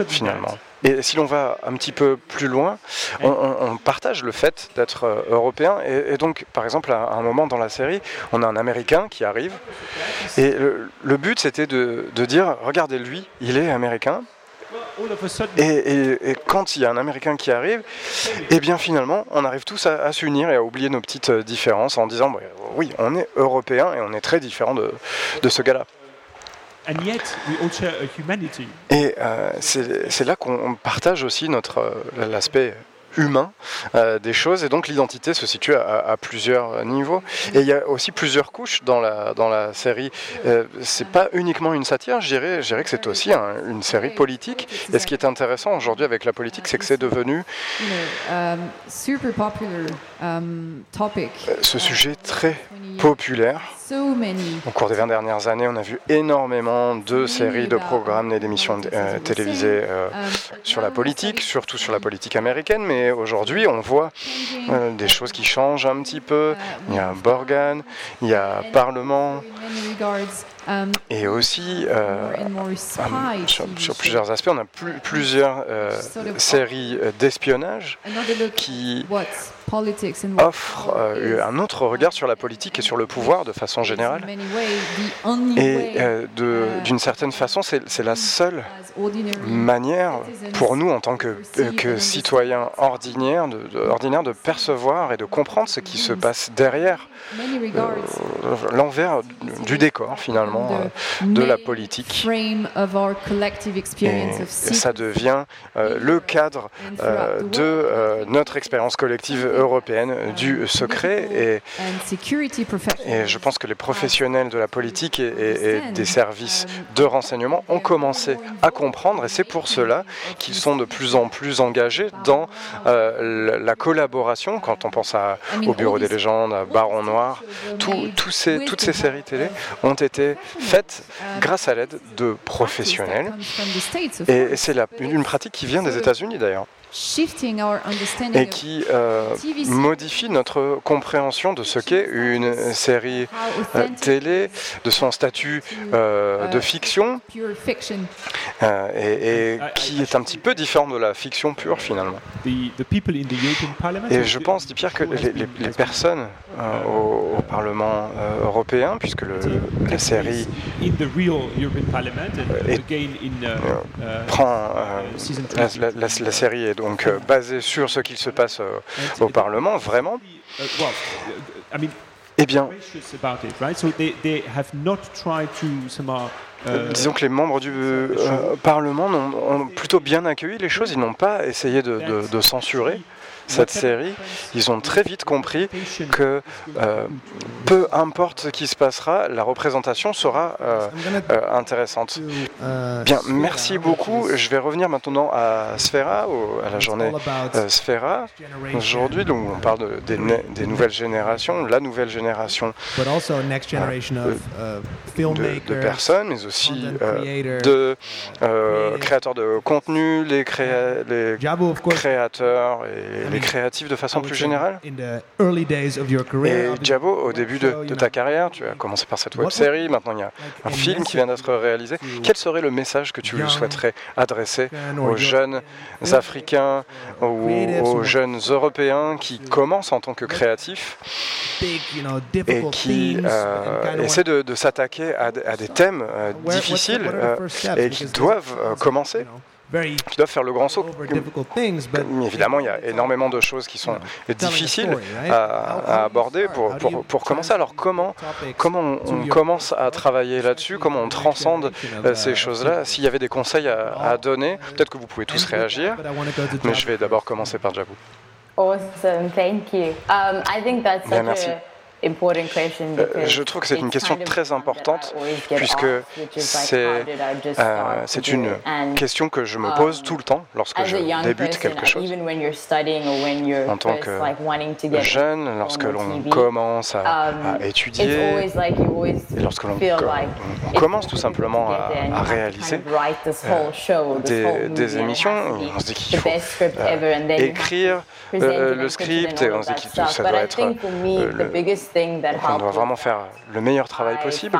S2: finalement. Et si l'on va un petit peu plus loin, on, partage le fait d'être euh, européen. Et, donc, par exemple, à un moment dans la série, on a un Américain qui arrive. Et le, but, c'était de, dire, regardez lui, il est Américain. Et, quand il y a un Américain qui arrive, eh bien finalement, on arrive tous à, s'unir et à oublier nos petites euh, différences en disant, bah, oui, on est européen et on est très différent de, de ce gars-là. Et euh, c'est là qu'on partage aussi notre euh, l'aspect humain euh, des choses. Et donc l'identité se situe à, plusieurs niveaux. Et il y a aussi plusieurs couches dans la, dans la série. Euh, c'est pas uniquement une satire. Je dirais, je dirais que c'est aussi une série politique. Et ce qui est intéressant aujourd'hui avec la politique c'est que c'est devenu um, um, ce sujet très populaire au cours des 20 dernières années, on a vu énormément de séries, de programmes et d'émissions euh, télévisées euh, sur la politique, surtout sur la politique américaine, mais aujourd'hui on voit euh, des choses qui changent un petit peu. Il y a Borgan, il y a Parlement, Um, et aussi, euh, um, sur, plusieurs aspects, on a plusieurs euh, séries euh, d'espionnage qui offrent un autre regard sur la politique et sur le pouvoir de façon générale. Et d'une certaine façon, c'est la seule manière pour nous, en tant que, que citoyens ordinaires de, de, de percevoir et de comprendre ce qui se passe derrière l'envers du décor, finalement euh, de la politique. Et ça devient euh, le cadre euh, de notre expérience collective européenne du secret. Et, et je pense que les professionnels de la politique et, des services de renseignement ont commencé à comprendre et c'est pour cela qu'ils sont de plus en plus engagés dans la collaboration. Quand on pense à, au Bureau des légendes, à Baron Noir, toutes ces séries télé ont été faites grâce à l'aide de professionnels. Et c'est une pratique qui vient des États-Unis d'ailleurs et qui euh, modifie notre compréhension de ce qu'est une série euh, télé, de son statut euh, de fiction, et, qui est un petit peu différent de la fiction pure finalement. Et je pense, dit Pierre, que les, personnes au, Parlement européen, puisque le, la série prend la, la, série est donc euh, basé sur ce qu'il se passe euh, au Parlement, vraiment. Eh bien, disons que les membres du euh, Parlement ont, plutôt bien accueilli les choses, ils n'ont pas essayé de censurer cette série, ils ont très vite compris que euh, peu importe ce qui se passera, la représentation sera euh, euh, intéressante. Bien, merci beaucoup. Je vais revenir maintenant à Sphera, à la journée Sphera. Aujourd'hui, donc on parle de, des, nouvelles générations, la nouvelle génération de, personnes, mais aussi de créateurs de contenu, les, les créateurs et les créatif de façon plus générale Et Jabo, au début de, ta carrière, tu as commencé par cette web série, maintenant il y a un film qui vient d'être réalisé. Quel serait le message que tu souhaiterais adresser aux jeunes Africains ou aux jeunes Européens qui commencent en tant que créatifs et qui euh, essaient de, s'attaquer à, des thèmes euh, difficiles euh, et qui doivent commencer qui doivent faire le grand saut. Évidemment, il y a énormément de choses qui sont difficiles à, aborder pour, pour, commencer. Alors comment, comment on, commence à travailler là-dessus? Comment on transcende euh, ces choses-là? S'il y avait des conseils à, donner, peut-être que vous pouvez tous réagir, mais je vais d'abord commencer par Jabou.
S5: Awesome, thank you. Um, I think that's
S2: Bien, merci. Je trouve que c'est une question très importante puisque euh, c'est une question que je me pose tout le temps lorsque je débute quelque chose. En tant que jeune, lorsque l'on commence à, um, étudier, et lorsque l'on commence tout simplement à, réaliser euh, des, émissions, on se dit qu'il faut écrire le script et on se dit que ça doit être on doit vraiment faire le meilleur travail possible.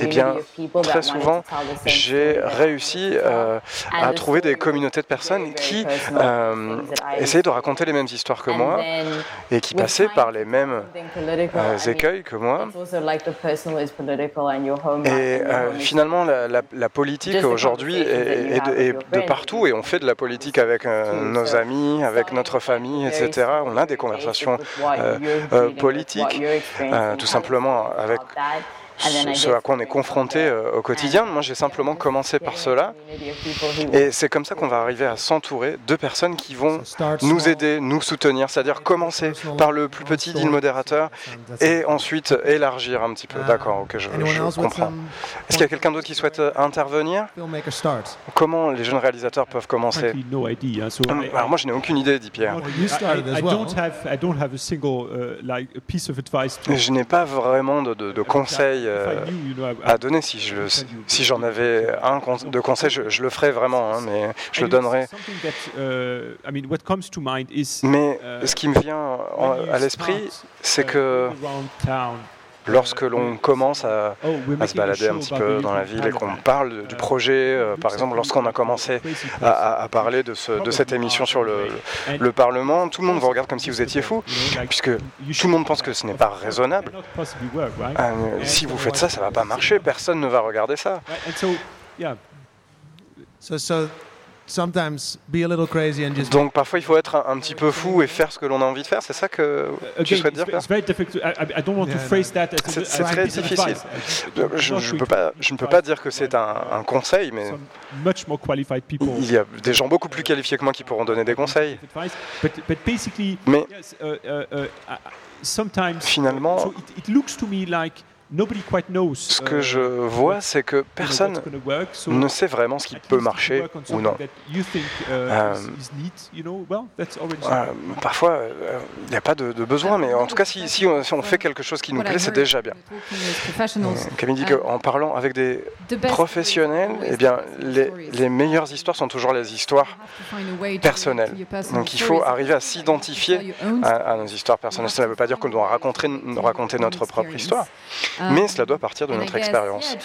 S2: Eh bien, très souvent, j'ai réussi euh, à trouver des communautés de personnes qui euh, essayaient de raconter les mêmes histoires que moi et qui passaient par les mêmes euh, écueils que moi. Et finalement, la, politique aujourd'hui est, de, partout et on fait de la politique avec nos amis, avec notre famille, etc. On a des conversations politiques euh, tout simplement avec ce à quoi on est confronté euh, au quotidien. Moi, j'ai simplement commencé par cela. Et c'est comme ça qu'on va arriver à s'entourer de personnes qui vont nous aider, nous soutenir. C'est-à-dire commencer par le plus petit deal modérateur et ensuite élargir un petit peu. D'accord, ok, je, comprends. Est-ce qu'il y a quelqu'un d'autre qui souhaite euh, intervenir? Comment les jeunes réalisateurs peuvent commencer? Alors moi, je n'ai aucune idée, dit Pierre. Je n'ai pas vraiment de, de conseils euh, à donner. Si je si j'en avais un de conseil, je, le ferais vraiment, hein, mais je le donnerais. Mais ce qui me vient à l'esprit, c'est que lorsque l'on commence à, oh, se balader un petit peu dans la ville et qu'on parle du projet, euh, par exemple lorsqu'on a commencé à, parler de, ce, de, cette émission sur le, le, Parlement, tout le monde vous regarde comme si vous étiez fou, puisque tout le monde pense que ce n'est pas raisonnable. Euh, si vous faites ça, ça ne va pas marcher, personne ne va regarder ça. Donc parfois il faut être un, petit peu fou et faire ce que l'on a envie de faire, c'est ça que tu souhaites dire C'est très difficile. Je, je, peux pas, je ne peux pas dire que c'est un, conseil, mais il y a des gens beaucoup plus qualifiés que moi qui pourront donner des conseils. Mais finalement, ce que je uh, vois, c'est que personne ne sait vraiment ce qui peut marcher ou non. Euh, euh, parfois, euh, il n'y a pas de, besoin, mais en tout cas, si, si, on, fait quelque chose qui nous plaît, c'est déjà bien. Camille dit qu'en parlant avec des professionnels, eh bien, les, les meilleures histoires sont toujours les histoires personnelles. Donc il faut arriver à s'identifier à, nos histoires personnelles. Cela ne veut pas dire qu'on doit raconter, raconter notre propre histoire mais cela doit partir de notre expérience.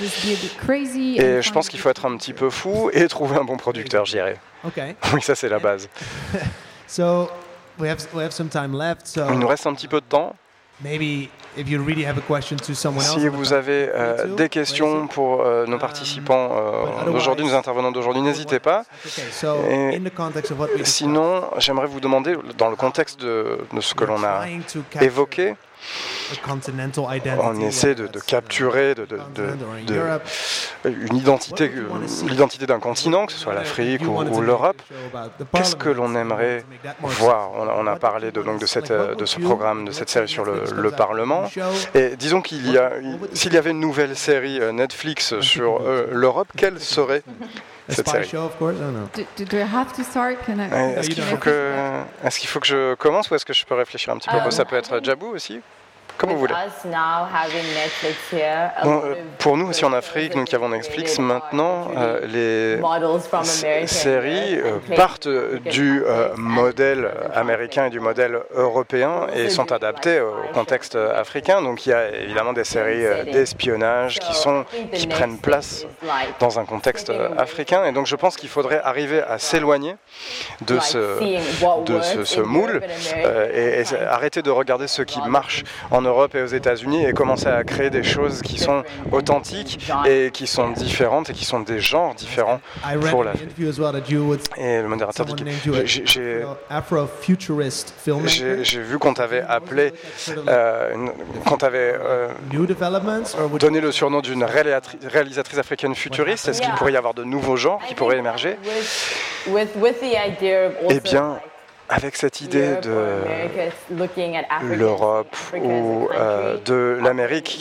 S2: Et je pense qu'il faut être un petit peu fou et trouver un bon producteur, je dirais. Oui, ça c'est la base. Il nous reste un petit peu de temps. Si vous avez euh, des questions pour euh, nos participants euh, d'aujourd'hui, nos intervenants d'aujourd'hui, n'hésitez pas. sinon, j'aimerais vous demander, dans le contexte de ce que l'on a évoqué, on essaie de, capturer de, une identité, l'identité d'un continent, que ce soit l'Afrique ou, l'Europe. Qu'est-ce que l'on aimerait voir? on, a parlé de, donc de, cette, de ce programme, de cette série sur le, Parlement. Et disons qu'il y a, s'il y avait une nouvelle série euh, Netflix sur euh, l'Europe, quelle serait cette série? Est-ce qu'il faut, que, est qu'il faut que je commence ou est-ce que je peux réfléchir un petit peu? Um, Ça peut être Jabou aussi? Comme vous voulez. Euh, pour nous aussi en Afrique, nous qui avons Netflix, maintenant, euh, les séries euh, partent du modèle américain et du modèle européen et sont adaptées au contexte africain. Donc il y a évidemment des séries d'espionnage qui, sont, qui prennent place dans un contexte africain. Et donc je pense qu'il faudrait arriver à s'éloigner de ce, de ce, moule et, et arrêter de regarder ce qui marche en Europe et aux États-Unis et commencer à créer des choses qui sont authentiques et qui sont différentes et qui sont des genres différents pour la Et le modérateur dit j'ai vu qu'on t'avait appelé, euh, qu'on t'avait euh, donné le surnom d'une réalisatrice africaine futuriste. Est-ce qu'il pourrait y avoir de nouveaux genres qui pourraient émerger? Eh bien, avec cette idée de l'Europe ou euh, de l'Amérique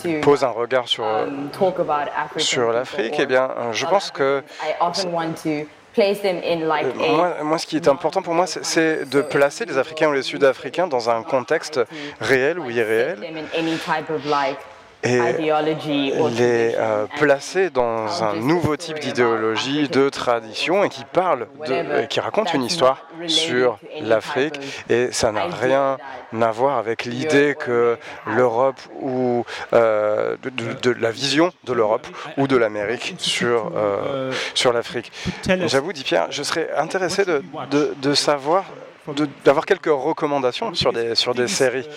S2: qui pose un regard sur, um, sur l'Afrique, eh bien, je pense que moi, moi, ce qui est important pour moi, c'est de placer les Africains ou les Sud-Africains dans un contexte réel ou irréel et les euh, placer dans un nouveau type d'idéologie, de tradition, et qui parle, de, qui raconte une histoire sur l'Afrique. Et ça n'a rien à voir avec l'idée que l'Europe ou euh, de, la vision de l'Europe ou de l'Amérique sur, euh, sur l'Afrique. J'avoue, dit Pierre, je serais intéressé de, de savoir d'avoir quelques recommandations sur des, sur des séries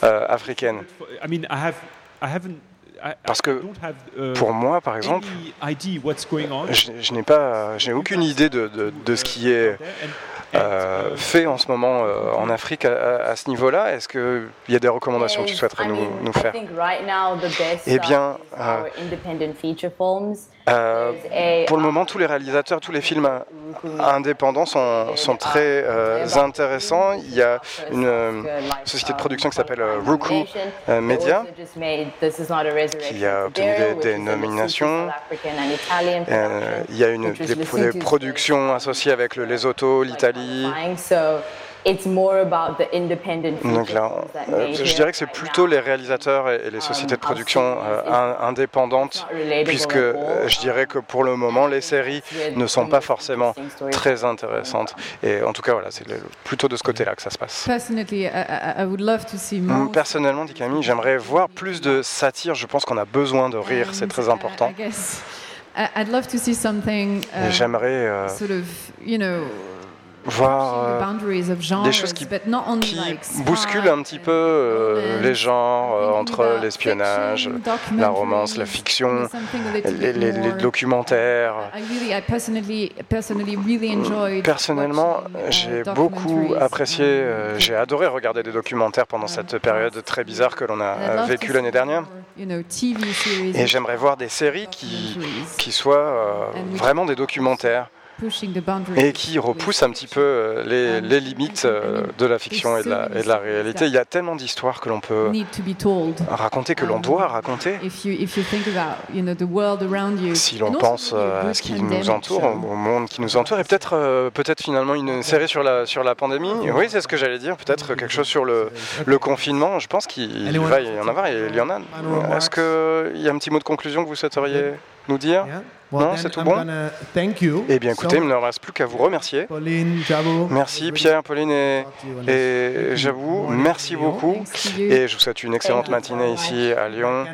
S2: africaines. Parce que uh, pour moi, par exemple, je, n'ai pas, j'ai aucune idée de, de, ce qui est euh, fait en ce moment euh, en Afrique à, ce niveau-là. Est-ce qu'il y a des recommandations que tu souhaiterais nous, nous faire Eh bien, euh, pour le moment, tous les réalisateurs, tous les films indépendants sont, très intéressants. Il y a une société de production qui s'appelle Roku Media, qui a obtenu des, nominations. il y a une, des, des productions associées avec le Lesotho, l'Italie, donc là, euh, je dirais que c'est plutôt les réalisateurs et, les sociétés de production euh, indépendantes, puisque euh, je dirais que pour le moment, les séries ne sont pas forcément très intéressantes. Et en tout cas, voilà, c'est plutôt de ce côté-là que ça se passe. Personnellement, dit Camille, j'aimerais voir plus de satire. Je pense qu'on a besoin de rire, c'est très important. J'aimerais voir euh, des choses qui, bousculent un petit peu euh, les genres euh, entre l'espionnage, la romance, la fiction, les, documentaires. Personnellement, j'ai beaucoup apprécié, j'ai adoré regarder des documentaires pendant cette période très bizarre que l'on a vécue l'année dernière. Et j'aimerais voir des séries qui, qui soient vraiment des documentaires et qui repousse un petit peu euh, les, les limites euh, de la fiction et de la, et de la réalité. Il y a tellement d'histoires que l'on peut raconter, que l'on doit raconter. Si l'on pense euh, à ce qui nous entoure, au monde qui nous entoure, et peut-être peut-être finalement une série sur la, sur la pandémie. Oui, c'est ce que j'allais dire. Peut-être quelque chose sur le, le confinement. Je pense qu'il va y en avoir et il y en a. Est-ce qu'il y a un petit mot de conclusion que vous souhaiteriez nous dire? Non, c'est tout bon Eh bien, écoutez, il ne me reste plus qu'à vous remercier. Merci Pierre, Pauline et, et Jabou. Merci beaucoup. Et je vous souhaite une excellente matinée ici à Lyon.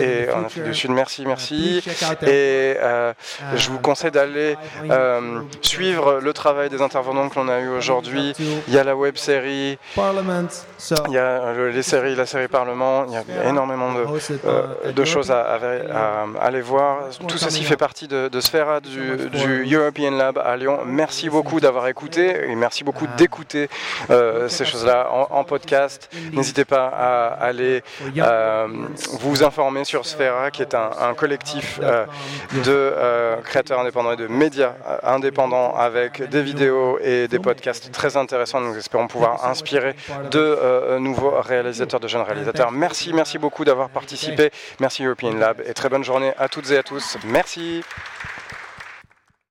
S2: Et en Afrique du Sud, merci, merci. Et euh, je vous conseille d'aller euh, suivre le travail des intervenants que l'on a eu aujourd'hui. Il y a la web série, il y a les séries, la série Parlement. Il y a énormément de, euh, de choses à, à aller voir tout ceci fait partie de, de Sphera du, European Lab à Lyon. Merci beaucoup d'avoir écouté et merci beaucoup d'écouter euh, ces choses-là en, podcast. N'hésitez pas à aller euh, vous informer sur Sphera, qui est un, collectif euh, de créateurs indépendants et de médias indépendants avec des vidéos et des podcasts très intéressants. Nous espérons pouvoir inspirer de nouveaux réalisateurs, de jeunes réalisateurs. Merci, merci beaucoup d'avoir participé. Merci European Lab et très bonne journée à toutes et à Merci.